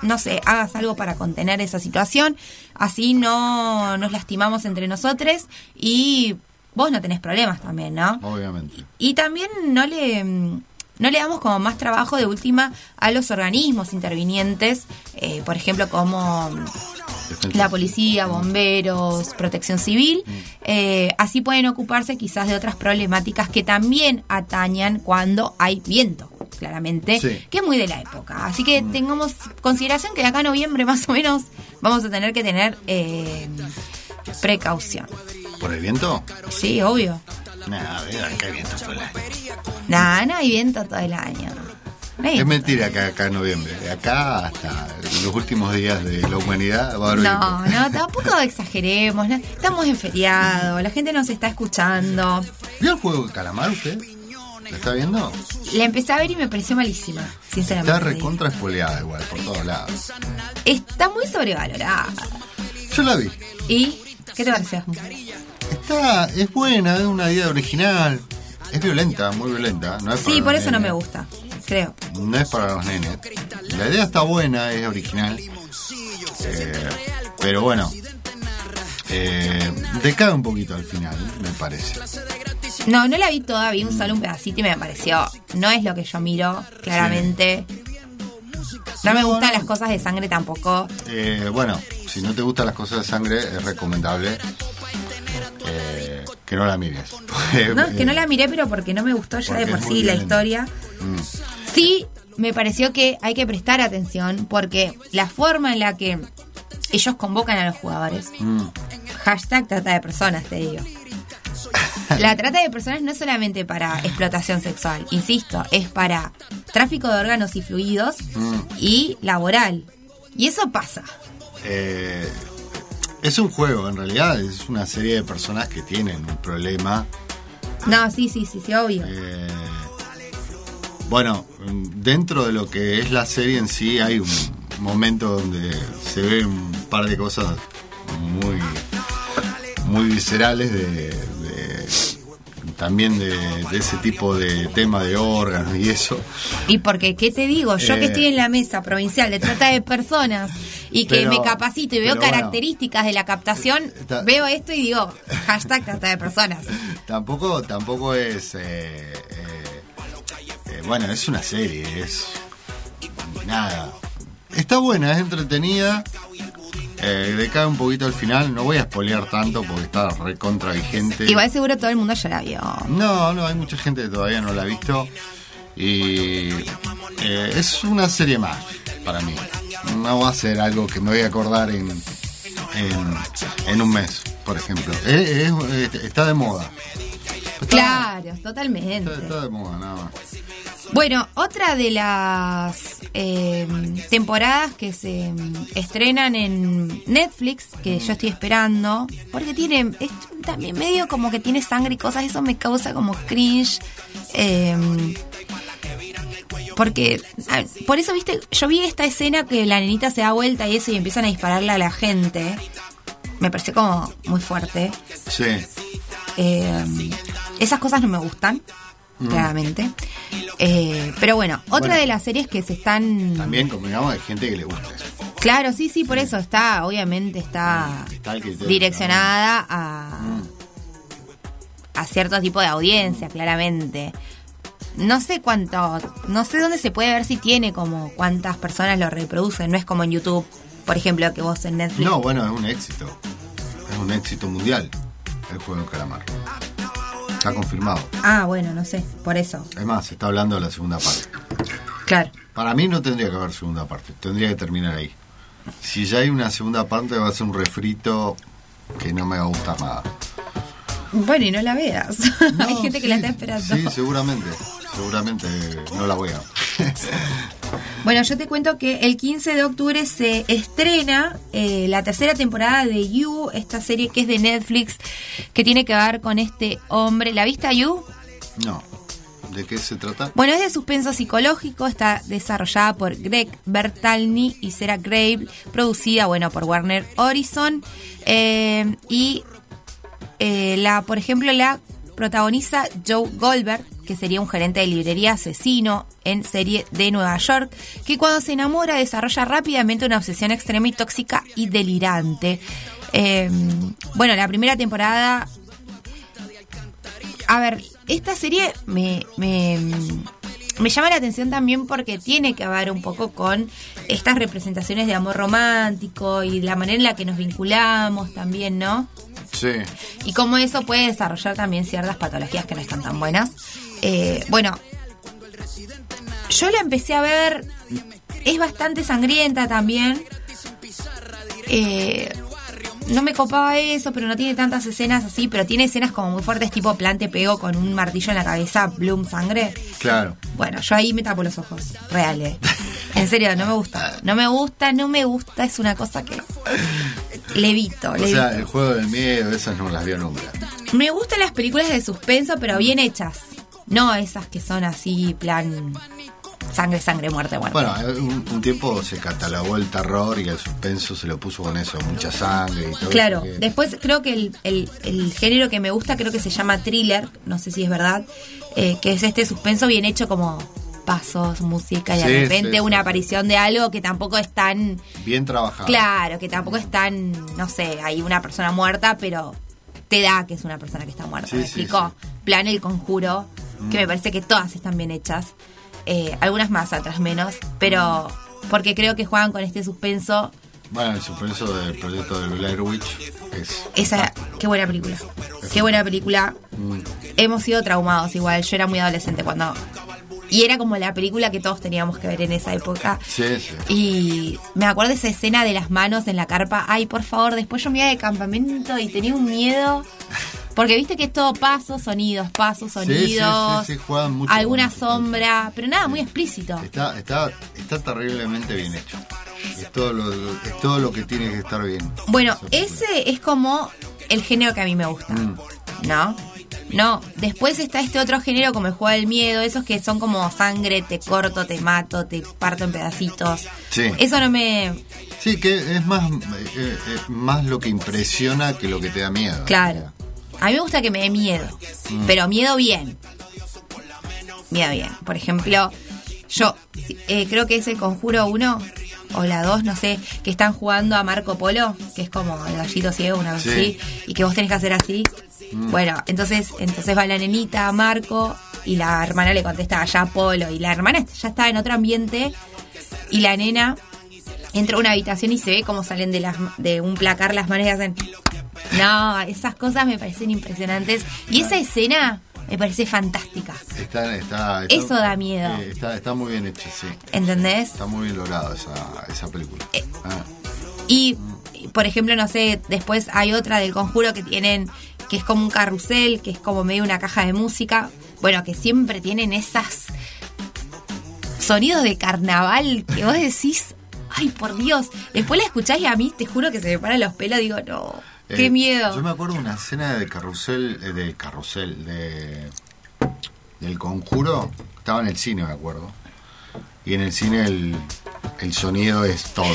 Speaker 4: no sé, hagas algo para contener esa situación, así no nos lastimamos entre nosotros y vos no tenés problemas también, ¿no?
Speaker 5: Obviamente.
Speaker 4: Y también no le mm, no le damos como más trabajo de última a los organismos intervinientes, eh, por ejemplo como mm, la policía, bomberos, protección civil. Eh, así pueden ocuparse quizás de otras problemáticas que también atañan cuando hay viento, claramente,
Speaker 5: Sí.
Speaker 4: que es muy de la época. Así que tengamos consideración que de acá a noviembre *laughs* más o menos vamos a tener que tener eh, precaución.
Speaker 5: ¿Por el viento?
Speaker 4: Sí, obvio.
Speaker 5: Nah, vean qué viento todo el año.
Speaker 4: Nada, no hay viento todo el año. No hay
Speaker 5: Es mentira que acá en noviembre. De acá hasta los últimos días de la humanidad va a haber
Speaker 4: No,
Speaker 5: viento.
Speaker 4: no, tampoco *laughs* exageremos. ¿no? Estamos en feriado, la gente nos está escuchando.
Speaker 5: ¿Vio el juego de calamar usted? ¿Lo está viendo?
Speaker 4: La empecé a ver y me pareció malísima,
Speaker 5: Está
Speaker 4: sinceramente.
Speaker 5: recontra espoleada igual, por todos lados.
Speaker 4: Está muy sobrevalorada.
Speaker 5: Yo la vi.
Speaker 4: ¿Y qué te pareció?
Speaker 5: Está, es buena, es una idea original. Es violenta, muy violenta. No es
Speaker 4: Sí, por eso no me gusta, creo.
Speaker 5: No es para los nenes. La idea está buena, es original. Eh, pero bueno, eh, decae un poquito al final, me parece.
Speaker 4: No, no la vi toda, vi un solo un pedacito y me pareció. No es lo que yo miro, claramente. No me gustan las cosas de sangre tampoco.
Speaker 5: Eh, bueno, si no te gustan las cosas de sangre, es recomendable eh, que no la mires. *laughs*
Speaker 4: No, que no la miré, pero porque no me gustó ya de por sí la historia.
Speaker 5: Mm.
Speaker 4: Sí, me pareció que hay que prestar atención porque la forma en la que ellos convocan a los jugadores,
Speaker 5: Mm.
Speaker 4: hashtag trata de personas, te digo. La *laughs* trata de personas no es solamente para explotación sexual, insisto, es para tráfico de órganos y fluidos
Speaker 5: Mm.
Speaker 4: y laboral. Y eso pasa.
Speaker 5: Eh, es un juego, en realidad es una serie de personas que tienen un problema.
Speaker 4: No, sí, sí, sí, sí, obvio.
Speaker 5: Eh, bueno, dentro de lo que es la serie en sí hay un momento donde se ve un par de cosas muy muy viscerales de, de- también de, de ese tipo de tema de órganos y eso.
Speaker 4: Y porque, ¿qué te digo? Yo que
Speaker 5: Eh.
Speaker 4: estoy en la mesa provincial de trata de personas y que
Speaker 5: Pero-
Speaker 4: me capacito y veo
Speaker 5: bueno.
Speaker 4: características de la captación, veo esto y digo, hashtag trata de personas. *laughs*
Speaker 5: Tampoco, tampoco es. eh, eh, eh, bueno, es una serie, es. Nada. Está buena, es entretenida. Eh, decae un poquito al final. No voy a spoilear tanto porque está recontra vigente.
Speaker 4: Igual seguro todo el mundo ya la vio.
Speaker 5: No, no, hay mucha gente que todavía no la ha visto. Y eh, es una serie más para mí. No va a ser algo que me voy a acordar en, en, en un mes, por ejemplo. Eh, es- está de moda.
Speaker 4: Claro, totalmente.
Speaker 5: Está de moda, nada más.
Speaker 4: Bueno, otra de las eh, temporadas que se estrenan en Netflix, que yo estoy esperando, porque tiene, es también medio como que tiene sangre y cosas, eso me causa como cringe. eh, porque, ah, por eso, viste, yo vi esta escena que la nenita se da vuelta y eso y empiezan a dispararle a la gente. Me pareció como muy fuerte.
Speaker 5: Sí.
Speaker 4: Eh, esas cosas no me gustan,
Speaker 5: Mm.
Speaker 4: claramente. Eh, pero bueno, otra
Speaker 5: Bueno.
Speaker 4: de las series que se están...
Speaker 5: También, como digamos, hay gente que le gusta eso.
Speaker 4: Claro, sí, sí, por eso está, obviamente está
Speaker 5: criterio,
Speaker 4: direccionada a, a cierto tipo de audiencia, claramente. No sé cuánto, no sé dónde se puede ver si tiene como cuántas personas lo reproducen, no es como en YouTube, por ejemplo, que vos en Netflix.
Speaker 5: No, bueno, es un éxito. Es un éxito mundial el juego del calamar. Está confirmado.
Speaker 4: Ah, bueno, no sé, por eso.
Speaker 5: Es más, se está hablando de la segunda parte.
Speaker 4: Claro.
Speaker 5: Para mí no tendría que haber segunda parte, tendría que terminar ahí. Si ya hay una segunda parte va a ser un refrito que no me va a gustar nada.
Speaker 4: Bueno, y no la veas. *laughs* Hay gente que la está esperando.
Speaker 5: Sí, seguramente, seguramente no la voy a.
Speaker 4: Bueno, yo te cuento que el 15 de octubre se estrena eh, la tercera temporada de You, esta serie que es de Netflix, que tiene que ver con este hombre. ¿La viste You?
Speaker 5: No. ¿De qué se trata?
Speaker 4: Bueno, es de suspenso psicológico, está desarrollada por Greg Bertalny y Sarah Grave, producida, bueno, por Warner Horizon. eh, y eh, la, por ejemplo, la protagoniza Joe Goldberg, que sería un gerente de librería asesino en serie de Nueva York, que cuando se enamora desarrolla rápidamente una obsesión extrema y tóxica y delirante. Eh, bueno, la primera temporada a ver, esta serie me, me, me llama la atención también porque tiene que ver un poco con estas representaciones de amor romántico y la manera en la que nos vinculamos también, ¿no?
Speaker 5: Sí.
Speaker 4: Y cómo eso puede desarrollar también ciertas patologías que no están tan buenas. Eh, bueno, yo la empecé a ver, es bastante sangrienta también. Eh, no me copaba eso, pero no tiene tantas escenas así, pero tiene escenas como muy fuertes, tipo plante pego con un martillo en la cabeza, bloom sangre.
Speaker 5: Claro.
Speaker 4: Bueno, yo ahí me tapo los ojos, reales. *laughs* En serio, no me gusta. No me gusta, no me gusta, es una cosa que levito,
Speaker 5: O
Speaker 4: levito.
Speaker 5: sea, el juego del miedo, esas no las vio nunca.
Speaker 4: Me gustan las películas de suspenso, pero bien hechas. No esas que son así, plan sangre, sangre, muerte, muerte.
Speaker 5: Bueno, eh, un, un tiempo se catalogó el terror y el suspenso se lo puso con eso, mucha sangre y todo
Speaker 4: Claro,
Speaker 5: eso que-
Speaker 4: después creo que el, el- el género que me gusta creo que se llama thriller, no sé si es verdad, eh, que es este suspenso bien hecho como pasos, música y
Speaker 5: Sí,
Speaker 4: de repente
Speaker 5: sí, sí.
Speaker 4: una aparición de algo que tampoco es tan
Speaker 5: Bien trabajado.
Speaker 4: claro, que tampoco es tan, no sé, hay una persona muerta, pero te da que es una persona que está muerta, ¿me
Speaker 5: sí,
Speaker 4: explico? Plan el conjuro, que me parece que todas están bien hechas, eh, algunas más, otras menos, pero porque creo que juegan con este suspenso
Speaker 5: Bueno, el suspenso del proyecto de Blair Witch es.
Speaker 4: Esa, qué buena película. Qué buena película.
Speaker 5: Mm.
Speaker 4: Hemos sido traumados igual. Yo era muy adolescente cuando. Y era como la película que todos teníamos que ver en esa época.
Speaker 5: Sí, sí.
Speaker 4: Y me acuerdo de esa escena de las manos en la carpa. Ay, por favor, después yo me iba de campamento y tenía un miedo. Porque viste que es todo pasos, sonidos, pasos,
Speaker 5: Sí, sí,
Speaker 4: sonidos.
Speaker 5: sí, sí, juegan mucho
Speaker 4: alguna
Speaker 5: con-
Speaker 4: sombra, pero nada, muy explícito.
Speaker 5: Está, está, está terriblemente bien hecho. Es todo, lo, es todo lo que tiene que estar bien.
Speaker 4: Bueno, ese es como el género que a mí me gusta,
Speaker 5: Mm.
Speaker 4: ¿no? No, después está este otro género como el juego del miedo, esos que son como sangre, te corto, te mato, te parto en pedacitos.
Speaker 5: Sí.
Speaker 4: Eso no me...
Speaker 5: Sí, que es más, eh, eh, más lo que impresiona que lo que te da miedo.
Speaker 4: Claro. A mí me gusta que me dé miedo,
Speaker 5: Mm.
Speaker 4: pero miedo bien. Miedo bien. Por ejemplo, yo eh, creo que es el Conjuro 1 o la 2, no sé, que están jugando a Marco Polo, que es como el gallito ciego, una vez
Speaker 5: Sí.
Speaker 4: así, y que vos tenés que hacer así.
Speaker 5: Mm.
Speaker 4: Bueno, entonces, entonces va la nenita, Marco, y la hermana le contesta allá Polo, y la hermana ya está en otro ambiente, y la nena entra a una habitación y se ve cómo salen de, las, de un placar las manos y hacen... No, esas cosas me parecen impresionantes. Y esa escena me parece fantástica.
Speaker 5: Está, está, está-
Speaker 4: Eso da miedo.
Speaker 5: eh, está, está muy bien hecho, sí.
Speaker 4: ¿Entendés?
Speaker 5: Está muy bien logrado esa, esa película.
Speaker 4: Eh,
Speaker 5: Ah,
Speaker 4: Y, por ejemplo, no sé, después hay otra del conjuro que tienen, que es como un carrusel, que es como medio una caja de música. Bueno, que siempre tienen esas sonidos de carnaval que vos decís, ay, por Dios. Después la escuchás y a mí te juro que se me paran los pelos, digo, no, qué
Speaker 5: Eh,
Speaker 4: miedo.
Speaker 5: Yo me acuerdo de una escena de carrusel, eh, del carrusel, de, del conjuro. Estaba en el cine, me acuerdo. Y en el cine el, el sonido es todo.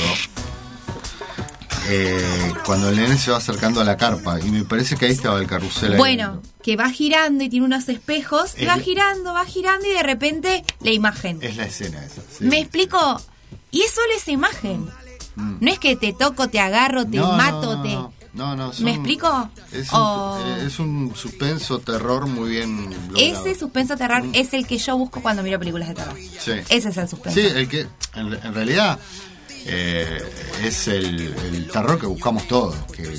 Speaker 5: Eh, cuando el nene se va acercando a la carpa, y me parece que ahí estaba el carrusel. ahí.
Speaker 4: Bueno, que va girando y tiene unos espejos, y va girando, va girando y de repente la imagen.
Speaker 5: Es la escena esa. sí.
Speaker 4: Me explico, y es solo esa imagen. No es que te toco, te agarro, te
Speaker 5: Mm. No,
Speaker 4: mato,
Speaker 5: no,
Speaker 4: te...
Speaker 5: no, no, son-
Speaker 4: ¿Me explico?
Speaker 5: Es un,
Speaker 4: O-
Speaker 5: eh, es un suspenso, terror muy bien logrado.
Speaker 4: Ese suspenso terror es el que yo busco cuando miro películas de terror.
Speaker 5: Sí.
Speaker 4: Ese es el suspenso.
Speaker 5: Sí, el que en, en realidad eh, es el, el terror que buscamos todos. Que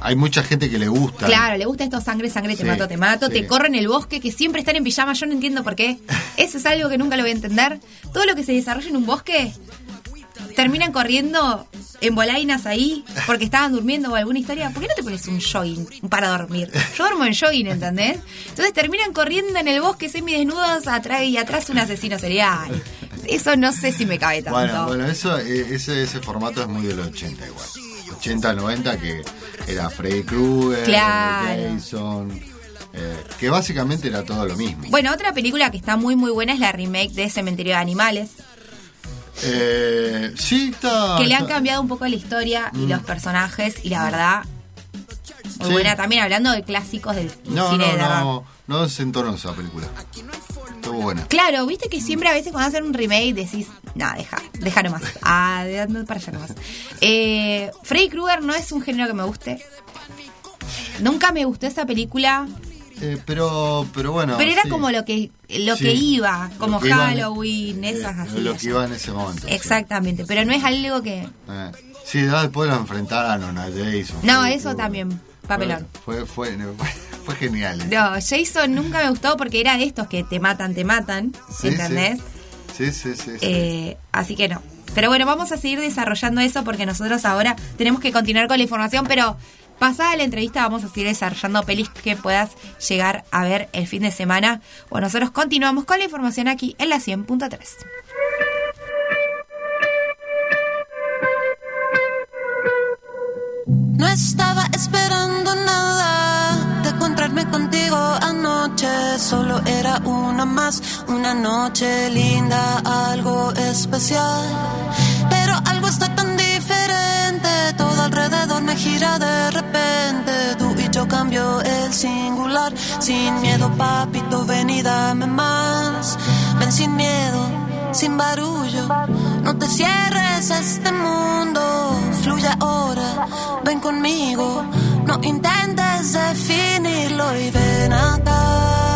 Speaker 5: hay mucha gente que le gusta.
Speaker 4: Claro, le gusta esto sangre, sangre, te
Speaker 5: Sí,
Speaker 4: mato, te mato,
Speaker 5: sí.
Speaker 4: te corre en el bosque, que siempre están en pijama, yo no entiendo por qué. *laughs* Eso es algo que nunca lo voy a entender. Todo lo que se desarrolla en un bosque, terminan corriendo en bolainas ahí, porque estaban durmiendo o alguna historia. ¿Por qué no te pones un jogging para dormir? Yo duermo en jogging, ¿entendés? Entonces terminan corriendo en el bosque semidesnudos atrás y atrás un asesino serial. Eso no sé si me cabe tanto.
Speaker 5: Bueno, bueno, eso, eh, ese, ese formato es muy del 80 igual. 80, 90 que era Freddy Krueger,
Speaker 4: Claro.
Speaker 5: Jason, eh, que básicamente era todo lo mismo.
Speaker 4: Bueno, otra película que está muy muy buena es la remake de Cementerio de Animales.
Speaker 5: Eh, sí, está...
Speaker 4: que le han cambiado un poco la historia y
Speaker 5: Mm.
Speaker 4: los personajes y la verdad muy
Speaker 5: Sí.
Speaker 4: buena también hablando de clásicos del
Speaker 5: No,
Speaker 4: cine
Speaker 5: no,
Speaker 4: de
Speaker 5: no, no esa película. Estuvo buena.
Speaker 4: Claro, viste que siempre a veces cuando hacen un remake decís, nada, deja, deja nomás. *laughs* Ah, de ando para allá nomás. Eh, Freddy Krueger no es un género que me guste. Nunca me gustó esa película,
Speaker 5: Eh, pero, pero bueno.
Speaker 4: pero era
Speaker 5: sí.
Speaker 4: como lo que lo
Speaker 5: Sí.
Speaker 4: que iba, como
Speaker 5: que
Speaker 4: Halloween, esas
Speaker 5: Eh,
Speaker 4: así.
Speaker 5: Lo que iba en ese momento. sí.
Speaker 4: Exactamente, pero no es algo que...
Speaker 5: Eh, sí, después lo enfrentaron a Jason.
Speaker 4: No, eso también, papelón.
Speaker 5: Fue, fue, fue, fue genial.
Speaker 4: No, Jason nunca me gustó porque era de estos que te matan, te matan,
Speaker 5: Sí,
Speaker 4: ¿entendés?
Speaker 5: Sí, sí, sí. sí.
Speaker 4: Eh, así que no. Pero bueno, vamos a seguir desarrollando eso porque nosotros ahora tenemos que continuar con la información, pero pasada la entrevista vamos a seguir desarrollando pelis que puedas llegar a ver el fin de semana. Bueno, nosotros continuamos con la información aquí en la 100.3.
Speaker 24: No estaba esperando nada de encontrarme contigo anoche. Solo era una más, una noche linda, algo especial. Pero algo está tan diferente, todo alrededor me gira de repente. Tú y yo cambio el singular, sin miedo, papito, ven y dame más. Ven sin miedo, sin barullo. No te cierres este mundo, fluye ahora, ven conmigo. No intentes definirlo y ven acá,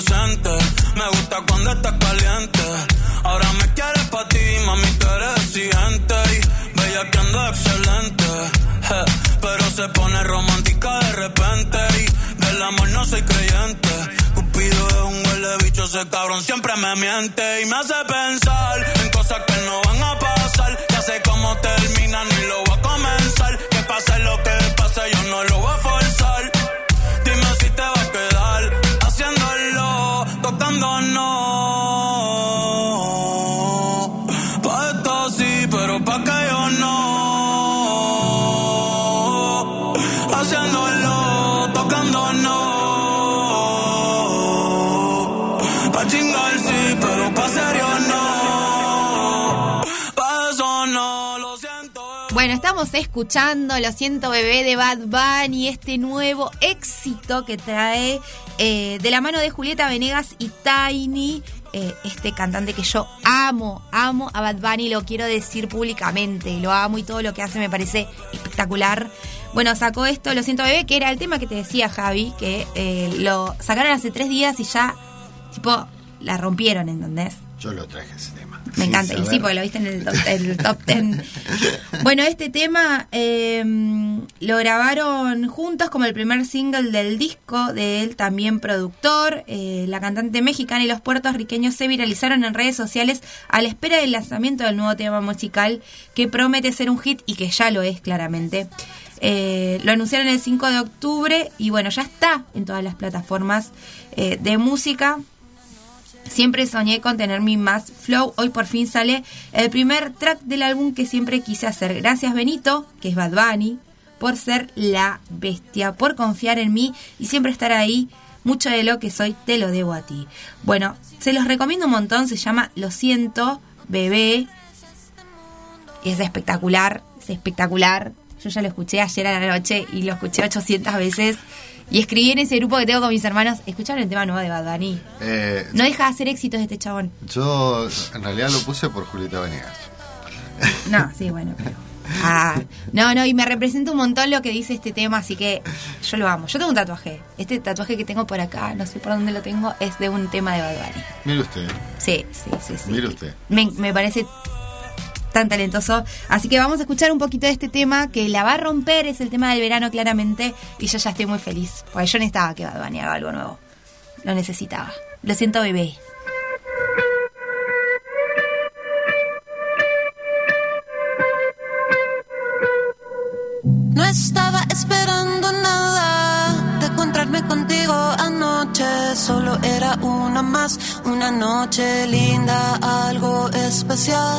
Speaker 25: Me gusta cuando estás caliente. Ahora me quieres pa' ti, mami, tú eres exigente. Y bella que ando excelente. Pero se pone romántica de repente. Y del amor no soy creyente. Cupido es un huele bicho, ese cabrón siempre me miente. Y me hace pensar en cosas que no van a pasar. Ya sé cómo terminan y lo voy a comenzar. No.
Speaker 4: Estamos escuchando, lo siento bebé de Bad Bunny, este nuevo éxito que trae eh, de la mano de Julieta Venegas y Tiny, eh, este cantante que yo amo, amo a Bad Bunny, lo quiero decir públicamente, lo amo y todo lo que hace me parece espectacular. Bueno, sacó esto, lo siento bebé, que era el tema que te decía Javi, que eh, lo sacaron hace tres días y ya, tipo, la rompieron, ¿entendés?
Speaker 5: Yo lo traje tema.
Speaker 4: Me encanta, y sí, porque lo viste en el top, el top ten. *laughs* Bueno, este tema eh, lo grabaron juntos como el primer single del disco de él, también productor. Eh, la cantante mexicana y los puertorriqueños se viralizaron en redes sociales a la espera del lanzamiento del nuevo tema musical que promete ser un hit y que ya lo es claramente. Eh, lo anunciaron el 5 de octubre y bueno, ya está en todas las plataformas eh, de música. Siempre soñé con tener mi más flow. Hoy por fin sale el primer track del álbum que siempre quise hacer. Gracias Benito, que es Bad Bunny, por ser la bestia, por confiar en mí y siempre estar ahí. Mucho de lo que soy te lo debo a ti. Bueno, se los recomiendo un montón. Se llama Lo siento, bebé. Es espectacular, es espectacular. Yo ya lo escuché ayer a la noche y lo escuché 800 veces. Y escribí en ese grupo que tengo con mis hermanos. ¿Escucharon el tema nuevo de Bad Bunny?
Speaker 5: Eh,
Speaker 4: No deja de hacer éxitos este chabón.
Speaker 5: Yo en realidad lo puse por Julieta Venegas.
Speaker 4: No, sí, bueno, pero. Ah, no, no, y me representa un montón lo que dice este tema, así que yo lo amo. Yo tengo un tatuaje. Este tatuaje que tengo por acá, no sé por dónde lo tengo, es de un tema de Bad Bunny.
Speaker 5: Mire usted,
Speaker 4: Sí, sí, sí, sí.
Speaker 5: mire usted.
Speaker 4: Me, me parece tan talentoso. Así que vamos a escuchar un poquito de este tema que la va a romper, es el tema del verano claramente, y yo ya estoy muy feliz, porque yo necesitaba que Bad haga algo nuevo. Lo necesitaba. Lo siento, bebé.
Speaker 24: No estaba esperando nada de encontrarme contigo anoche. Solo era una más, una noche linda, algo especial.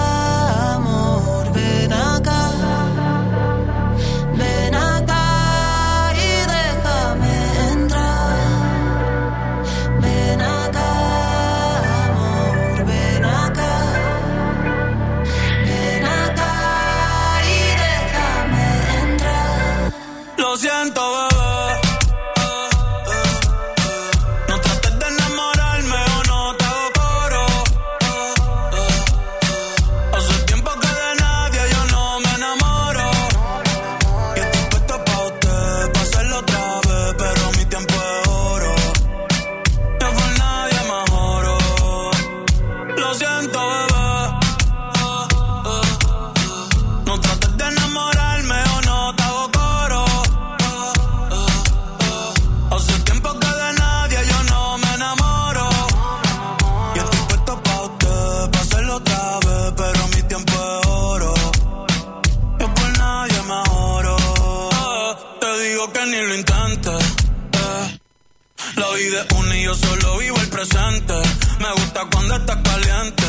Speaker 25: Cuando estás caliente.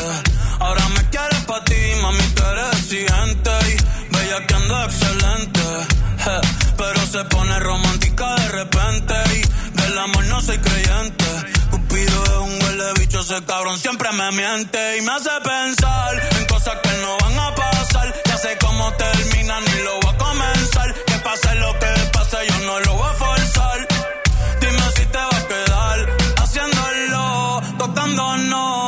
Speaker 25: Ahora me quieres pa' ti, mami, tú eres exigente. Y bella que ando excelente. Pero se pone romántica de repente. Y del amor no soy creyente. Cupido es un huele bicho, ese cabrón siempre me miente. Y me hace pensar en cosas que no van a pasar. Ya sé cómo termina, ni lo voy a comenzar. Que pase lo que pase, yo no lo voy a forzar. no.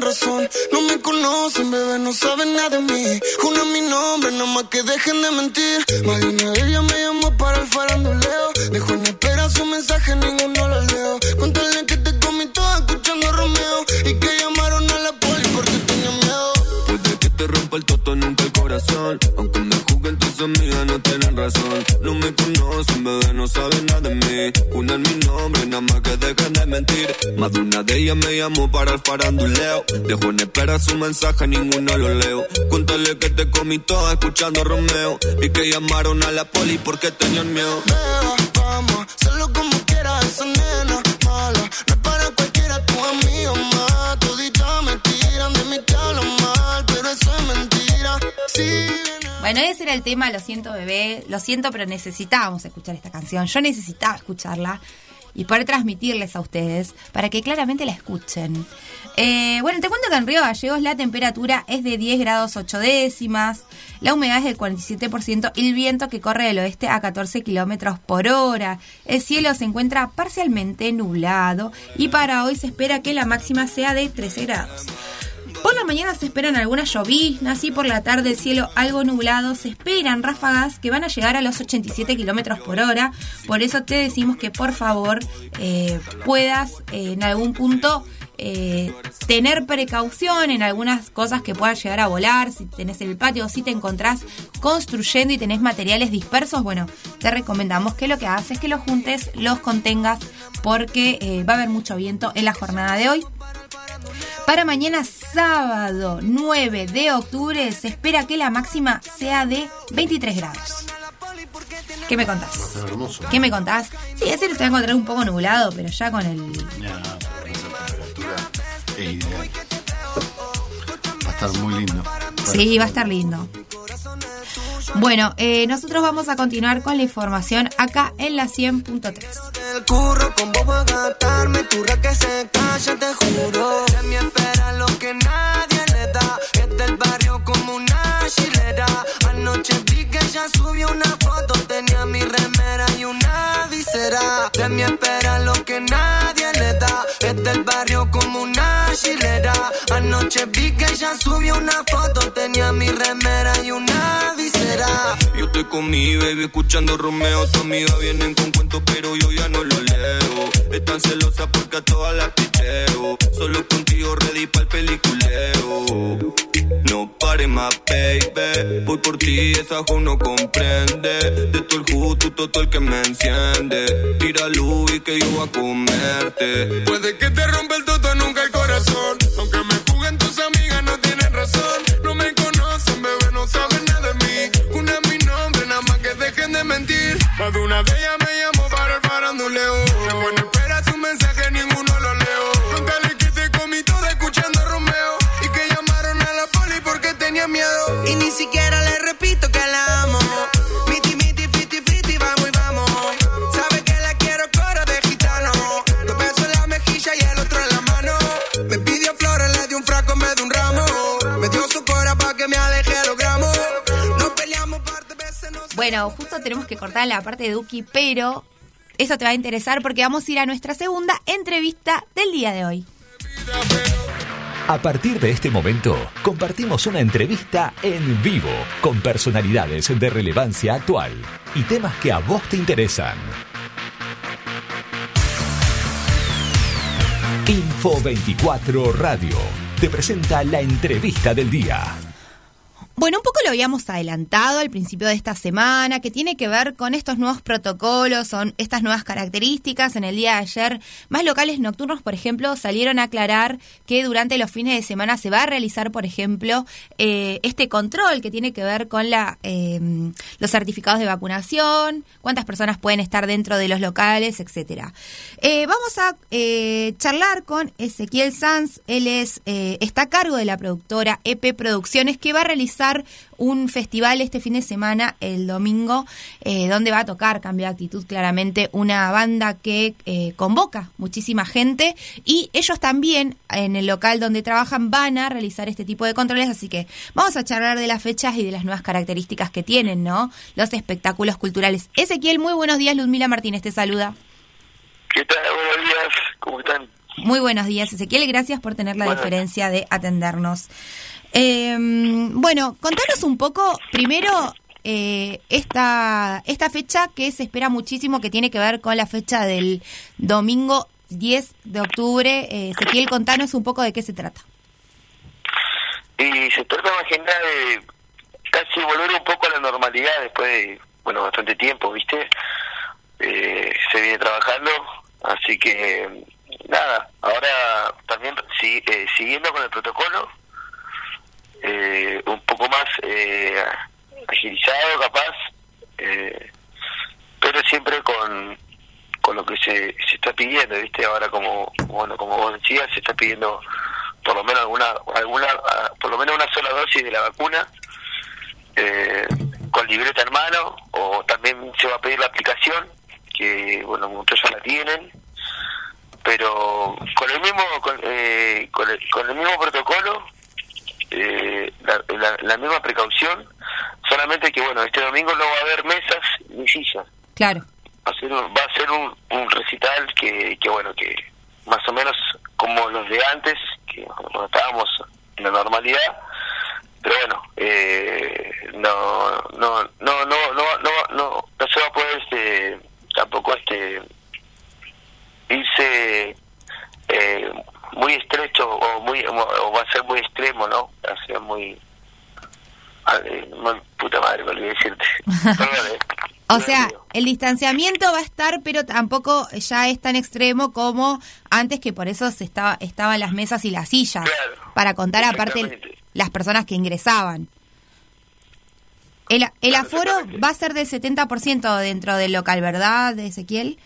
Speaker 25: No
Speaker 18: me conocen, bebé, no saben nada de mí. Juna mi nombre, nada más que dejen de mentir. Más de una ellas me llamó para el faranduleo. Dejó en espera su mensaje, ninguno lo leo. Cuéntale que te comí toda escuchando Romeo. Y que llamaron a la poli porque tenía miedo.
Speaker 20: Puede que te rompa el toto, nunca el corazón. Aunque no me conocen, bebé, no saben nada de mí. Una mi nombre, nada más que dejen de mentir. Más de una de ellas me llamó para el faranduleo. Dejó en espera su mensaje, ninguno lo leo. Cuéntale que te comí toda escuchando Romeo. Y que llamaron a la poli porque tenían miedo.
Speaker 18: Beba, vamos, hazlo como quieras, esa nena mala. No es para cualquiera, tu amigo más. Toditas me tiran, de mí te mal, pero eso es mentira. Sí,
Speaker 4: Bueno, ese era el tema, lo siento bebé, lo siento, pero necesitábamos escuchar esta canción. Yo necesitaba escucharla y poder transmitirles a ustedes para que claramente la escuchen. Eh, bueno, te cuento que en Río Gallegos la temperatura es de 10 grados 8 décimas, la humedad es del 47% y el viento que corre del oeste a 14 kilómetros por hora. El cielo se encuentra parcialmente nublado y para hoy se espera que la máxima sea de 13 grados. Por la mañana se esperan algunas lloviznas y por la tarde el cielo algo nublado. Se esperan ráfagas que van a llegar a los 87 kilómetros por hora. Por eso te decimos que por favor eh, puedas eh, en algún punto eh, tener precaución en algunas cosas que puedan llegar a volar. Si tenés el patio o si te encontrás construyendo y tenés materiales dispersos, bueno, te recomendamos que lo que hagas es que los juntes, los contengas, porque va a haber mucho viento en la jornada de hoy. Para mañana sábado 9 de octubre se espera que la máxima sea de 23 grados. ¿Qué me contás?
Speaker 5: Hermoso.
Speaker 4: ¿Qué me contás? Sí, ese se va a encontrar un poco nublado, pero ya con el...
Speaker 5: Ya, esa temperatura es ideal. Va a estar muy lindo.
Speaker 4: Sí, va a estar lindo. Bueno, eh, nosotros vamos a continuar con la información acá en la 100.3.
Speaker 18: el curro con vos voy a gastarme tu ra que se calla, te juro. De mí espera lo que nadie le da. Es del barrio como una chilera. Anoche vi que ella subió una foto, tenía mi remera y una visera. De mí espera lo que nadie le da. Es del barrio como una chilera. Anoche vi que ella subió una foto, tenía mi remera y una visera.
Speaker 20: Yo estoy con mi baby escuchando Romeo. Tu amiga vienen con cuentos, pero yo ya no lo leo. Están celosas porque a todas las picheo. Solo contigo ready para el peliculeo. No pares más, baby. Voy por ti, esa jo no comprende. De todo el justo, todo el que me enciende. Tira luz y que yo voy a comerte.
Speaker 18: Puede que te rompa el toto, nunca el corazón. Aunque me Más de una de ellas me llamó para el faranduleo. Dejó en espera su mensaje, ninguno lo leo. Contale que te comí todo escuchando a Romeo. Y que llamaron a la poli porque tenía miedo. Y ni siquiera le
Speaker 4: Bueno, justo tenemos que cortar la parte de Duki, pero eso te va a interesar porque vamos a ir a nuestra segunda entrevista del día de hoy.
Speaker 2: A partir de este momento, compartimos una entrevista en vivo con personalidades de relevancia actual y temas que a vos te interesan. Info 24 Radio te presenta la entrevista del día.
Speaker 4: Bueno, un poco lo habíamos adelantado al principio de esta semana, que tiene que ver con estos nuevos protocolos, son estas nuevas características. En el día de ayer, más locales nocturnos, por ejemplo, salieron a aclarar que durante los fines de semana se va a realizar, por ejemplo, eh, este control que tiene que ver con la, eh, los certificados de vacunación, cuántas personas pueden estar dentro de los locales, etcétera. Eh, vamos a charlar con Ezequiel Sanz, él es está a cargo de la productora EP Producciones que va a realizar un festival este fin de semana, el domingo, eh, donde va a tocar Cambio de Actitud, claramente una banda que eh, convoca muchísima gente y ellos también en el local donde trabajan van a realizar este tipo de controles, así que vamos a charlar de las fechas y de las nuevas características que tienen, ¿no? Los espectáculos culturales. Ezequiel, muy buenos días, Ludmila Martínez te saluda.
Speaker 26: ¿Qué tal? Buenos días,
Speaker 4: Muy buenos días, Ezequiel. Gracias por tener la diferencia de atendernos. Eh, bueno, contanos un poco, primero, eh, esta, esta fecha que se espera muchísimo, que tiene que ver con la fecha del domingo 10 de octubre. Eh, Ezequiel, contanos un poco de qué se trata.
Speaker 26: Y se trata más que nada de casi volver un poco a la normalidad después de, bueno, bastante tiempo, ¿viste? Eh, se viene trabajando, así que nada, ahora también si- eh, siguiendo con el protocolo, eh, un poco más eh, agilizado capaz, eh, pero siempre con, con lo que se, se está pidiendo, ¿viste? Ahora como, bueno, como vos decías, se está pidiendo por lo menos alguna, alguna por lo menos una sola dosis de la vacuna eh, con libreta en mano o también se va a pedir la aplicación que bueno muchos ya la tienen pero con el mismo con, eh, con, el, con el mismo protocolo eh, la, la, la misma precaución solamente que bueno este domingo no va a haber mesas ni sillas
Speaker 4: Claro.
Speaker 26: va a ser un, va a ser un, un recital que, que bueno que más o menos como los de antes que cuando estábamos en la normalidad pero bueno eh, no, no no no no no no no se va a poder este tampoco este irse eh, muy estrecho o muy o va a ser muy extremo no va a ser muy eh, muy- puta madre me olvidé decirte. *laughs*
Speaker 4: O sea, el distanciamiento va a estar, pero tampoco ya es tan extremo como antes, que por eso se estaba estaban las mesas y las sillas, para contar aparte las personas que ingresaban. El, el aforo va a ser del 70% dentro del local, ¿verdad, Ezequiel?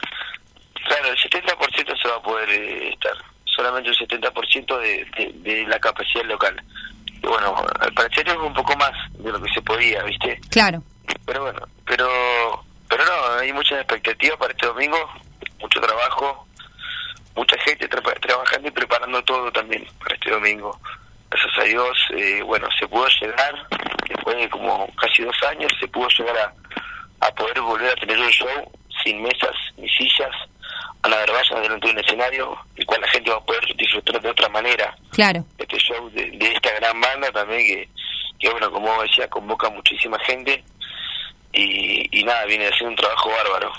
Speaker 26: Claro, el 70% se va a poder eh, estar, solamente el 70% de, de, de la capacidad local. Y bueno, al parecer es un poco más de lo que se podía, ¿viste?
Speaker 4: Claro.
Speaker 26: Pero bueno, pero pero no, hay muchas expectativas para este domingo, mucho trabajo, mucha gente tra- trabajando y preparando todo también para este domingo. Gracias a Dios, eh, bueno, se pudo llegar, después de como casi dos años, se pudo llegar a, a poder volver a tener un show sin mesas ni sillas, a la vallas delante de un escenario, el cual la gente va a poder disfrutar de otra manera
Speaker 4: Claro.
Speaker 26: este show de, de esta gran banda también que, que bueno como decía convoca muchísima gente y, y nada viene haciendo un trabajo bárbaro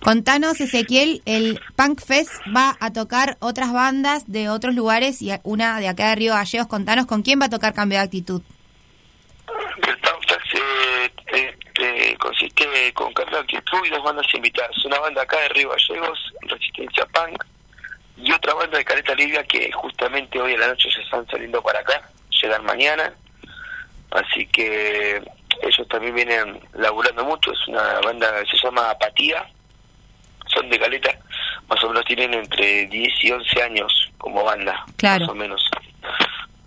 Speaker 4: Contanos, Ezequiel, el Punk Fest va a tocar otras bandas de otros lugares y una de acá de Río Gallegos. Contanos con quién va a tocar Cambio de Actitud.
Speaker 26: el Panflax eh, eh, eh, consiste con Carla Actitud y dos bandas invitadas. Una banda acá de Río Gallegos Resistencia Punk y otra banda de Careta Libia que justamente hoy a la noche se están saliendo para acá llegan mañana. Así que ellos también vienen laburando mucho. Es una banda que se llama Apatía. Son de Caleta, más o menos tienen entre 10 y 11 años como banda,
Speaker 4: Claro.
Speaker 26: más o menos.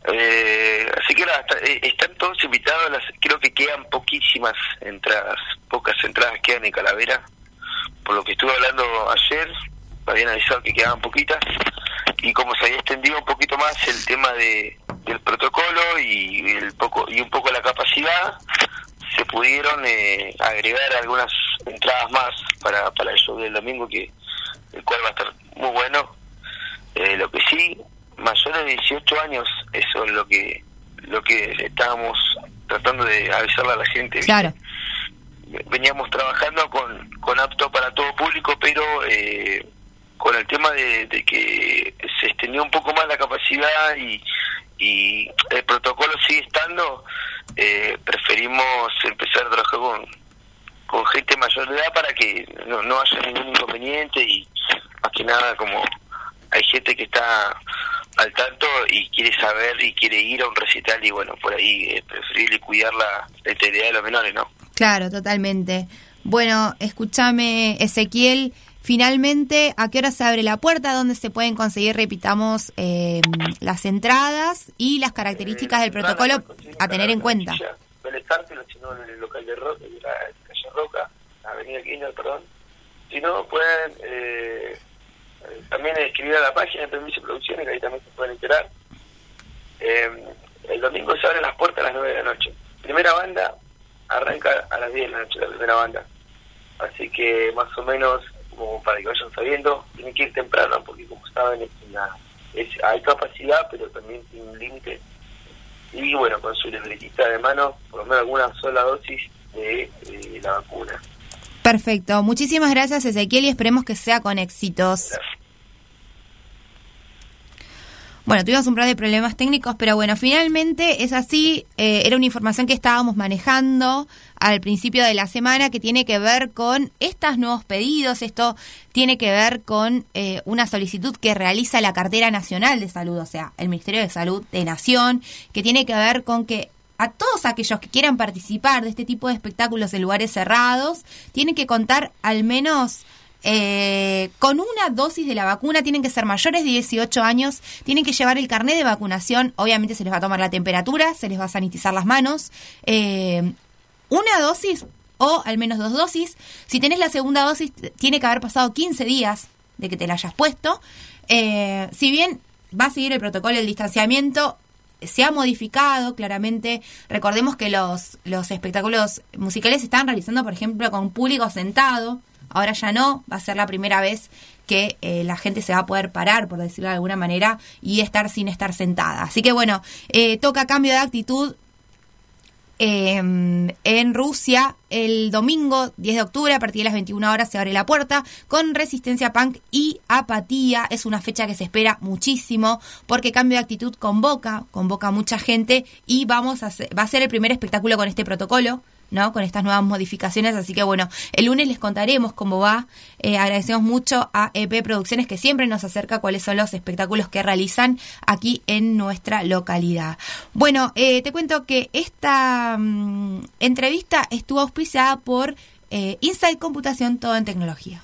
Speaker 26: Eh, así que nada, eh, están todos invitados, las, creo que quedan poquísimas entradas, pocas entradas quedan en Calavera, por lo que estuve hablando ayer, habían avisado que quedaban poquitas, y como se había extendido un poquito más el tema de, del protocolo y el poco y un poco la capacidad, se pudieron eh, agregar algunas entradas más para, para el show del domingo, que el cual va a estar muy bueno. Eh, lo que sí, mayores de 18 años, eso es lo que lo que estábamos tratando de avisarle a la gente. Veníamos trabajando con, con apto para todo público, pero eh, con el tema de, de que se extendió un poco más la capacidad y, y el protocolo sigue estando, eh, preferimos empezar a trabajar con, con gente mayor de edad para que no, no haya ningún inconveniente y más que nada como hay gente que está al tanto y quiere saber y quiere ir a un recital y bueno, por ahí es preferible cuidar la, la integridad de los menores, ¿no?
Speaker 4: Claro, totalmente. Bueno, escúchame, Ezequiel, finalmente, ¿a qué hora se abre la puerta? ¿Dónde se pueden conseguir, repitamos, eh, las entradas y las características del protocolo a tener en cuenta?
Speaker 26: Sino en el local de Roca, de la calle Roca, Avenida Kirchner, perdón. Si no, pueden eh, eh, también escribir a la página de Permiso Producciones, que ahí también se pueden enterar. Eh, el domingo se abren las puertas a las 9 de la noche. Primera banda arranca a las 10 de la noche, la primera banda. Así que más o menos como para que vayan sabiendo, tienen que ir temprano, porque como saben, es una, es- hay capacidad, pero también tiene un límite. Y bueno, con su libretita de mano, por lo menos alguna sola dosis de eh, la vacuna.
Speaker 4: Perfecto. Muchísimas gracias, Ezequiel, y esperemos que sea con éxitos. Bueno, tuvimos un par de problemas técnicos, pero bueno, finalmente es así. eh, era una información que estábamos manejando al principio de la semana que tiene que ver con estos nuevos pedidos. Esto tiene que ver con eh, una solicitud que realiza la Cartera Nacional de Salud, o sea, el Ministerio de Salud de Nación, que tiene que ver con que a todos aquellos que quieran participar de este tipo de espectáculos en lugares cerrados, tienen que contar al menos eh, con una dosis de la vacuna, tienen que ser mayores de 18 años, tienen que llevar el carnet de vacunación, obviamente se les va a tomar la temperatura, se les va a sanitizar las manos, eh, una dosis o al menos dos dosis. Si tenés la segunda dosis, tiene que haber pasado 15 días de que te la hayas puesto. Eh, si bien va a seguir el protocolo del distanciamiento, se ha modificado claramente. Recordemos que los, los espectáculos musicales se están realizando, por ejemplo, con público sentado. Ahora ya no, va a ser la primera vez que eh, la gente se va a poder parar, por decirlo de alguna manera, y estar sin estar sentada. Así que bueno, eh, toca cambio de actitud eh, en Rusia. El domingo 10 de octubre a partir de las 21 horas se abre la puerta con resistencia punk y apatía. Es una fecha que se espera muchísimo porque cambio de actitud convoca convoca a mucha gente y vamos a va a ser el primer espectáculo con este protocolo Con estas nuevas modificaciones. Así que bueno, el lunes les contaremos cómo va. Eh, agradecemos mucho a EP Producciones que siempre nos acerca cuáles son los espectáculos que realizan aquí en nuestra localidad. Bueno, eh, te cuento que esta mm, entrevista estuvo auspiciada por eh, Inside Computación, todo en tecnología.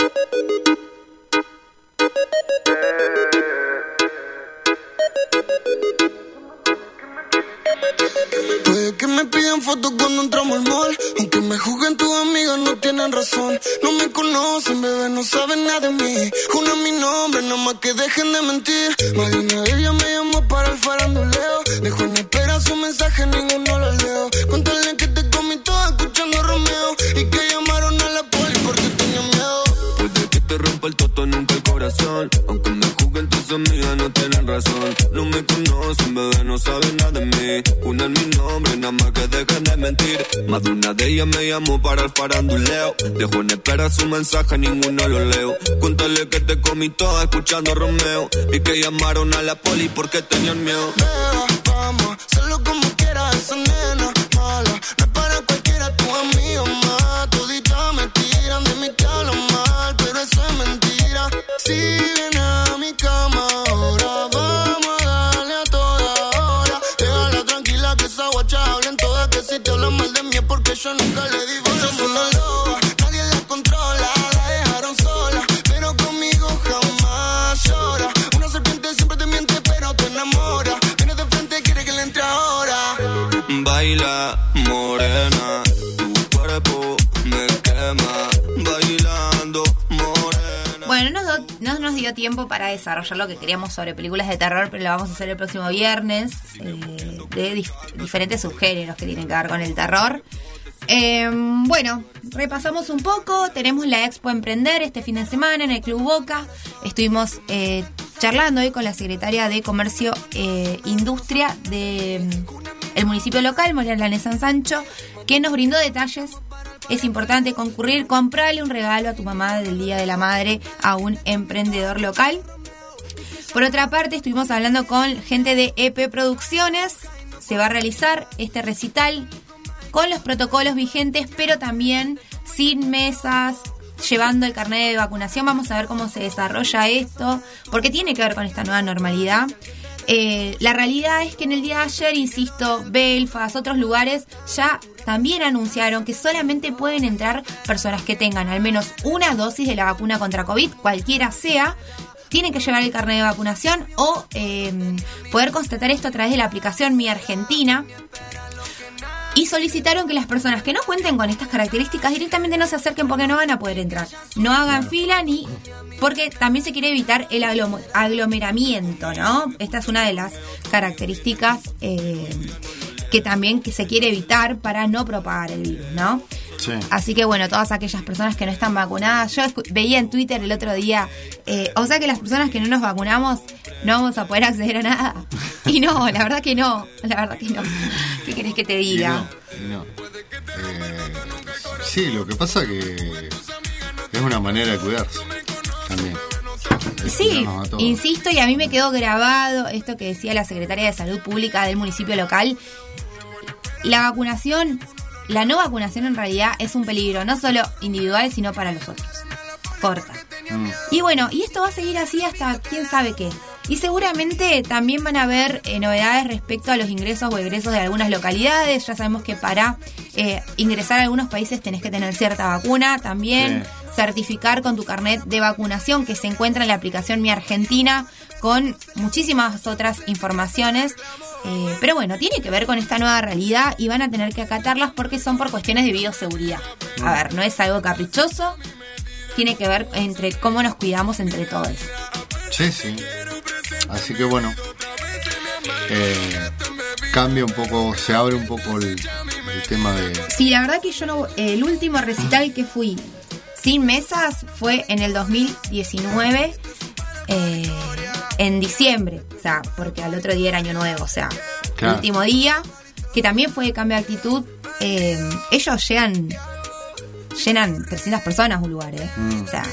Speaker 20: Puede que me pidan fotos cuando entramos al mall. Aunque me juzguen tus amigas, no tienen razón. No me conocen, bebé, no saben nada de mí. Juna mi nombre, nada más que dejen de mentir. Más de una faranduleo. Dejó en espera su mensaje, ninguno lo leo. Cuéntale que te comí toda escuchando Romeo. Y que llamaron a la poli porque
Speaker 27: tenían miedo.
Speaker 4: Dio tiempo para desarrollar lo que queríamos sobre películas de terror, pero lo vamos a hacer el próximo viernes, eh, de dif- diferentes subgéneros que tienen que ver con el terror. Eh, bueno, repasamos un poco. Tenemos la Expo Emprender este fin de semana en el Club Boca. Estuvimos eh, charlando hoy con la secretaria de Comercio e Industria del municipio local, Mariana San Sancho, que nos brindó detalles. Es importante concurrir, comprarle un regalo a tu mamá del Día de la Madre a un emprendedor local. Por otra parte, estuvimos hablando con gente de EP Producciones. Se va a realizar este recital con los protocolos vigentes, pero también sin mesas, llevando el carnet de vacunación. Vamos a ver cómo se desarrolla esto, porque tiene que ver con esta nueva normalidad. Eh, la realidad es que en el día de ayer, insisto, Belfast, otros lugares ya también anunciaron que solamente pueden entrar personas que tengan al menos una dosis de la vacuna contra COVID, cualquiera sea, tienen que llevar el carnet de vacunación o eh, poder constatar esto a través de la aplicación Mi Argentina. Y solicitaron que las personas que no cuenten con estas características directamente no se acerquen porque no van a poder entrar. No hagan fila ni porque también se quiere evitar el aglomeramiento, ¿no? Esta es una de las características eh, que también que se quiere evitar para no propagar el virus, ¿no?
Speaker 5: Sí.
Speaker 4: Así que bueno, todas aquellas personas que no están vacunadas, yo veía en Twitter el otro día, eh, o sea que las personas que no nos vacunamos no vamos a poder acceder a nada. Y no, la verdad que no, la verdad que no. ¿Qué querés que te
Speaker 5: Y
Speaker 4: diga?
Speaker 5: no, y no. Eh, sí, lo que pasa que es una manera de cuidarse también.
Speaker 4: Sí, insisto, y a mí me quedó grabado esto que decía la secretaria de Salud Pública del municipio local. La vacunación, la no vacunación en realidad es un peligro, no solo individual, sino para los otros. Corta.
Speaker 5: Mm.
Speaker 4: Y bueno, y esto va a seguir así hasta quién sabe qué. Y seguramente también van a haber eh, novedades respecto a los ingresos o egresos de algunas localidades. Ya sabemos que para eh, ingresar a algunos países tenés que tener cierta vacuna también. Certificar con tu carnet de vacunación que se encuentra en la aplicación Mi Argentina con muchísimas otras informaciones. Eh, pero bueno, tiene que ver con esta nueva realidad y van a tener que acatarlas porque son por cuestiones de bioseguridad. A ver, no es algo caprichoso, tiene que ver entre cómo nos cuidamos entre todos.
Speaker 5: Sí, sí. Así que bueno, eh, cambia un poco, se abre un poco el, el tema de...
Speaker 4: Sí, la verdad que yo no. El último recital que fui sin mesas fue en el 2019, eh, en diciembre. O sea, porque al otro día era Año Nuevo. O sea,
Speaker 5: Claro.
Speaker 4: el último día, que también fue de cambio de actitud. eh, ellos llegan. Llenan 300 personas un lugar, ¿eh?
Speaker 5: Mm.
Speaker 4: O sea,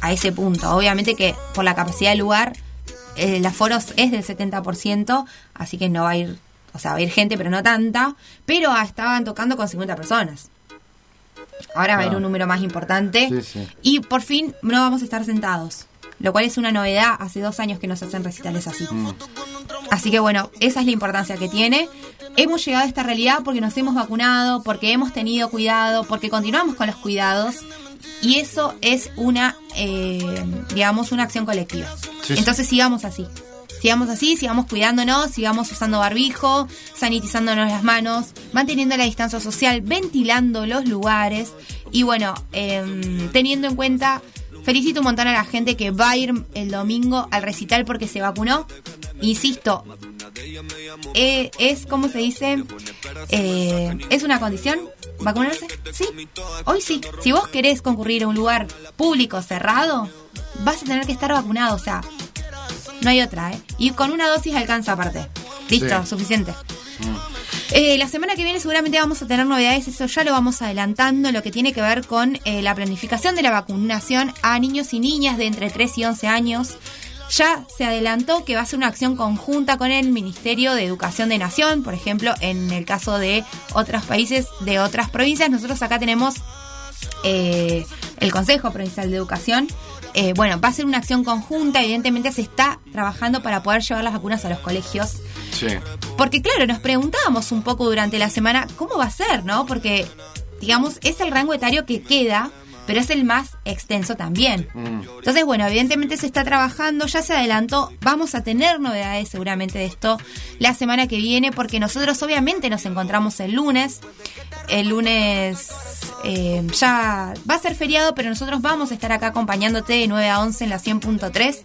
Speaker 4: a ese punto. Obviamente que por la capacidad del lugar, eh, el aforo es del 70%, así que no va a ir, o sea, va a ir gente, pero no tanta. Pero estaban tocando con 50 personas. Ahora va a ir un número más importante.
Speaker 5: Sí, sí.
Speaker 4: Y por fin no vamos a estar sentados. Lo cual es una novedad. Hace dos años que no se hacen recitales así.
Speaker 5: Mm.
Speaker 4: Así que bueno, esa es la importancia que tiene. Hemos llegado a esta realidad porque nos hemos vacunado, porque hemos tenido cuidado, porque continuamos con los cuidados. Y eso es una, eh, digamos, una acción colectiva.
Speaker 5: Sí, sí.
Speaker 4: Entonces sigamos así. Sigamos así, sigamos cuidándonos, sigamos usando barbijo, sanitizándonos las manos, manteniendo la distancia social, ventilando los lugares y bueno, em, teniendo en cuenta, felicito un montón a la gente que va a ir el domingo al recital porque se vacunó. Insisto, eh, es como se dice, Eh, es una condición vacunarse. Sí, hoy sí. Si vos querés concurrir a un lugar público cerrado, vas a tener que estar vacunado, o sea, no hay otra, ¿eh? Y con una dosis alcanza aparte. Listo,
Speaker 5: Sí.
Speaker 4: suficiente. Eh, la semana que viene seguramente vamos a tener novedades, eso ya lo vamos adelantando, lo que tiene que ver con eh, la planificación de la vacunación a niños y niñas de entre 3 y 11 años. Ya se adelantó que va a ser una acción conjunta con el Ministerio de Educación de Nación, por ejemplo, en el caso de otros países, de otras provincias, nosotros acá tenemos eh, el Consejo Provincial de Educación. Eh, bueno, va a ser una acción conjunta, evidentemente se está trabajando para poder llevar las vacunas a los colegios.
Speaker 5: Sí.
Speaker 4: Porque claro, nos preguntábamos un poco durante la semana cómo va a ser, ¿no? Porque, digamos, es el rango etario que queda, pero es el más extenso también.
Speaker 5: Mm.
Speaker 4: Entonces, bueno, evidentemente se está trabajando, ya se adelantó, vamos a tener novedades seguramente de esto la semana que viene, porque nosotros obviamente nos encontramos el lunes. El lunes eh, ya va a ser feriado, pero nosotros vamos a estar acá acompañándote de 9 a 11 en la 100.3.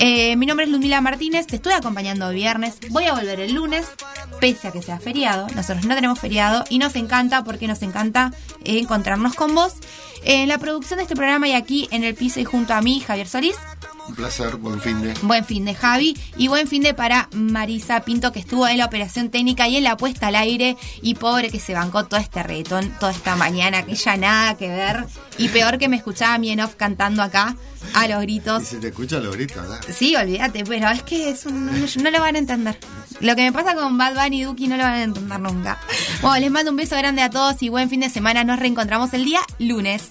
Speaker 4: Eh, mi nombre es Ludmila Martínez, te estoy acompañando viernes, voy a volver el lunes, pese a que sea feriado, nosotros no tenemos feriado y nos encanta porque nos encanta eh, encontrarnos con vos. En la producción de este programa y aquí en el piso y junto a mí, Javier Solís,
Speaker 5: Un placer, buen fin de...
Speaker 4: Buen fin de Javi y buen fin de para Marisa Pinto que estuvo en la operación técnica y en la puesta al aire y pobre que se bancó todo este reggaetón toda esta mañana que ya nada que ver y peor que me escuchaba a mí en off cantando acá a los
Speaker 5: Y
Speaker 4: gritos.
Speaker 5: se te escucha los gritos, ¿verdad?
Speaker 4: Sí, olvídate, pero es que es un- no lo van a entender. Lo que me pasa con Bad Bunny y Duki no lo van a entender nunca. Bueno, les mando un beso grande a todos y buen fin de semana. Nos reencontramos el día lunes.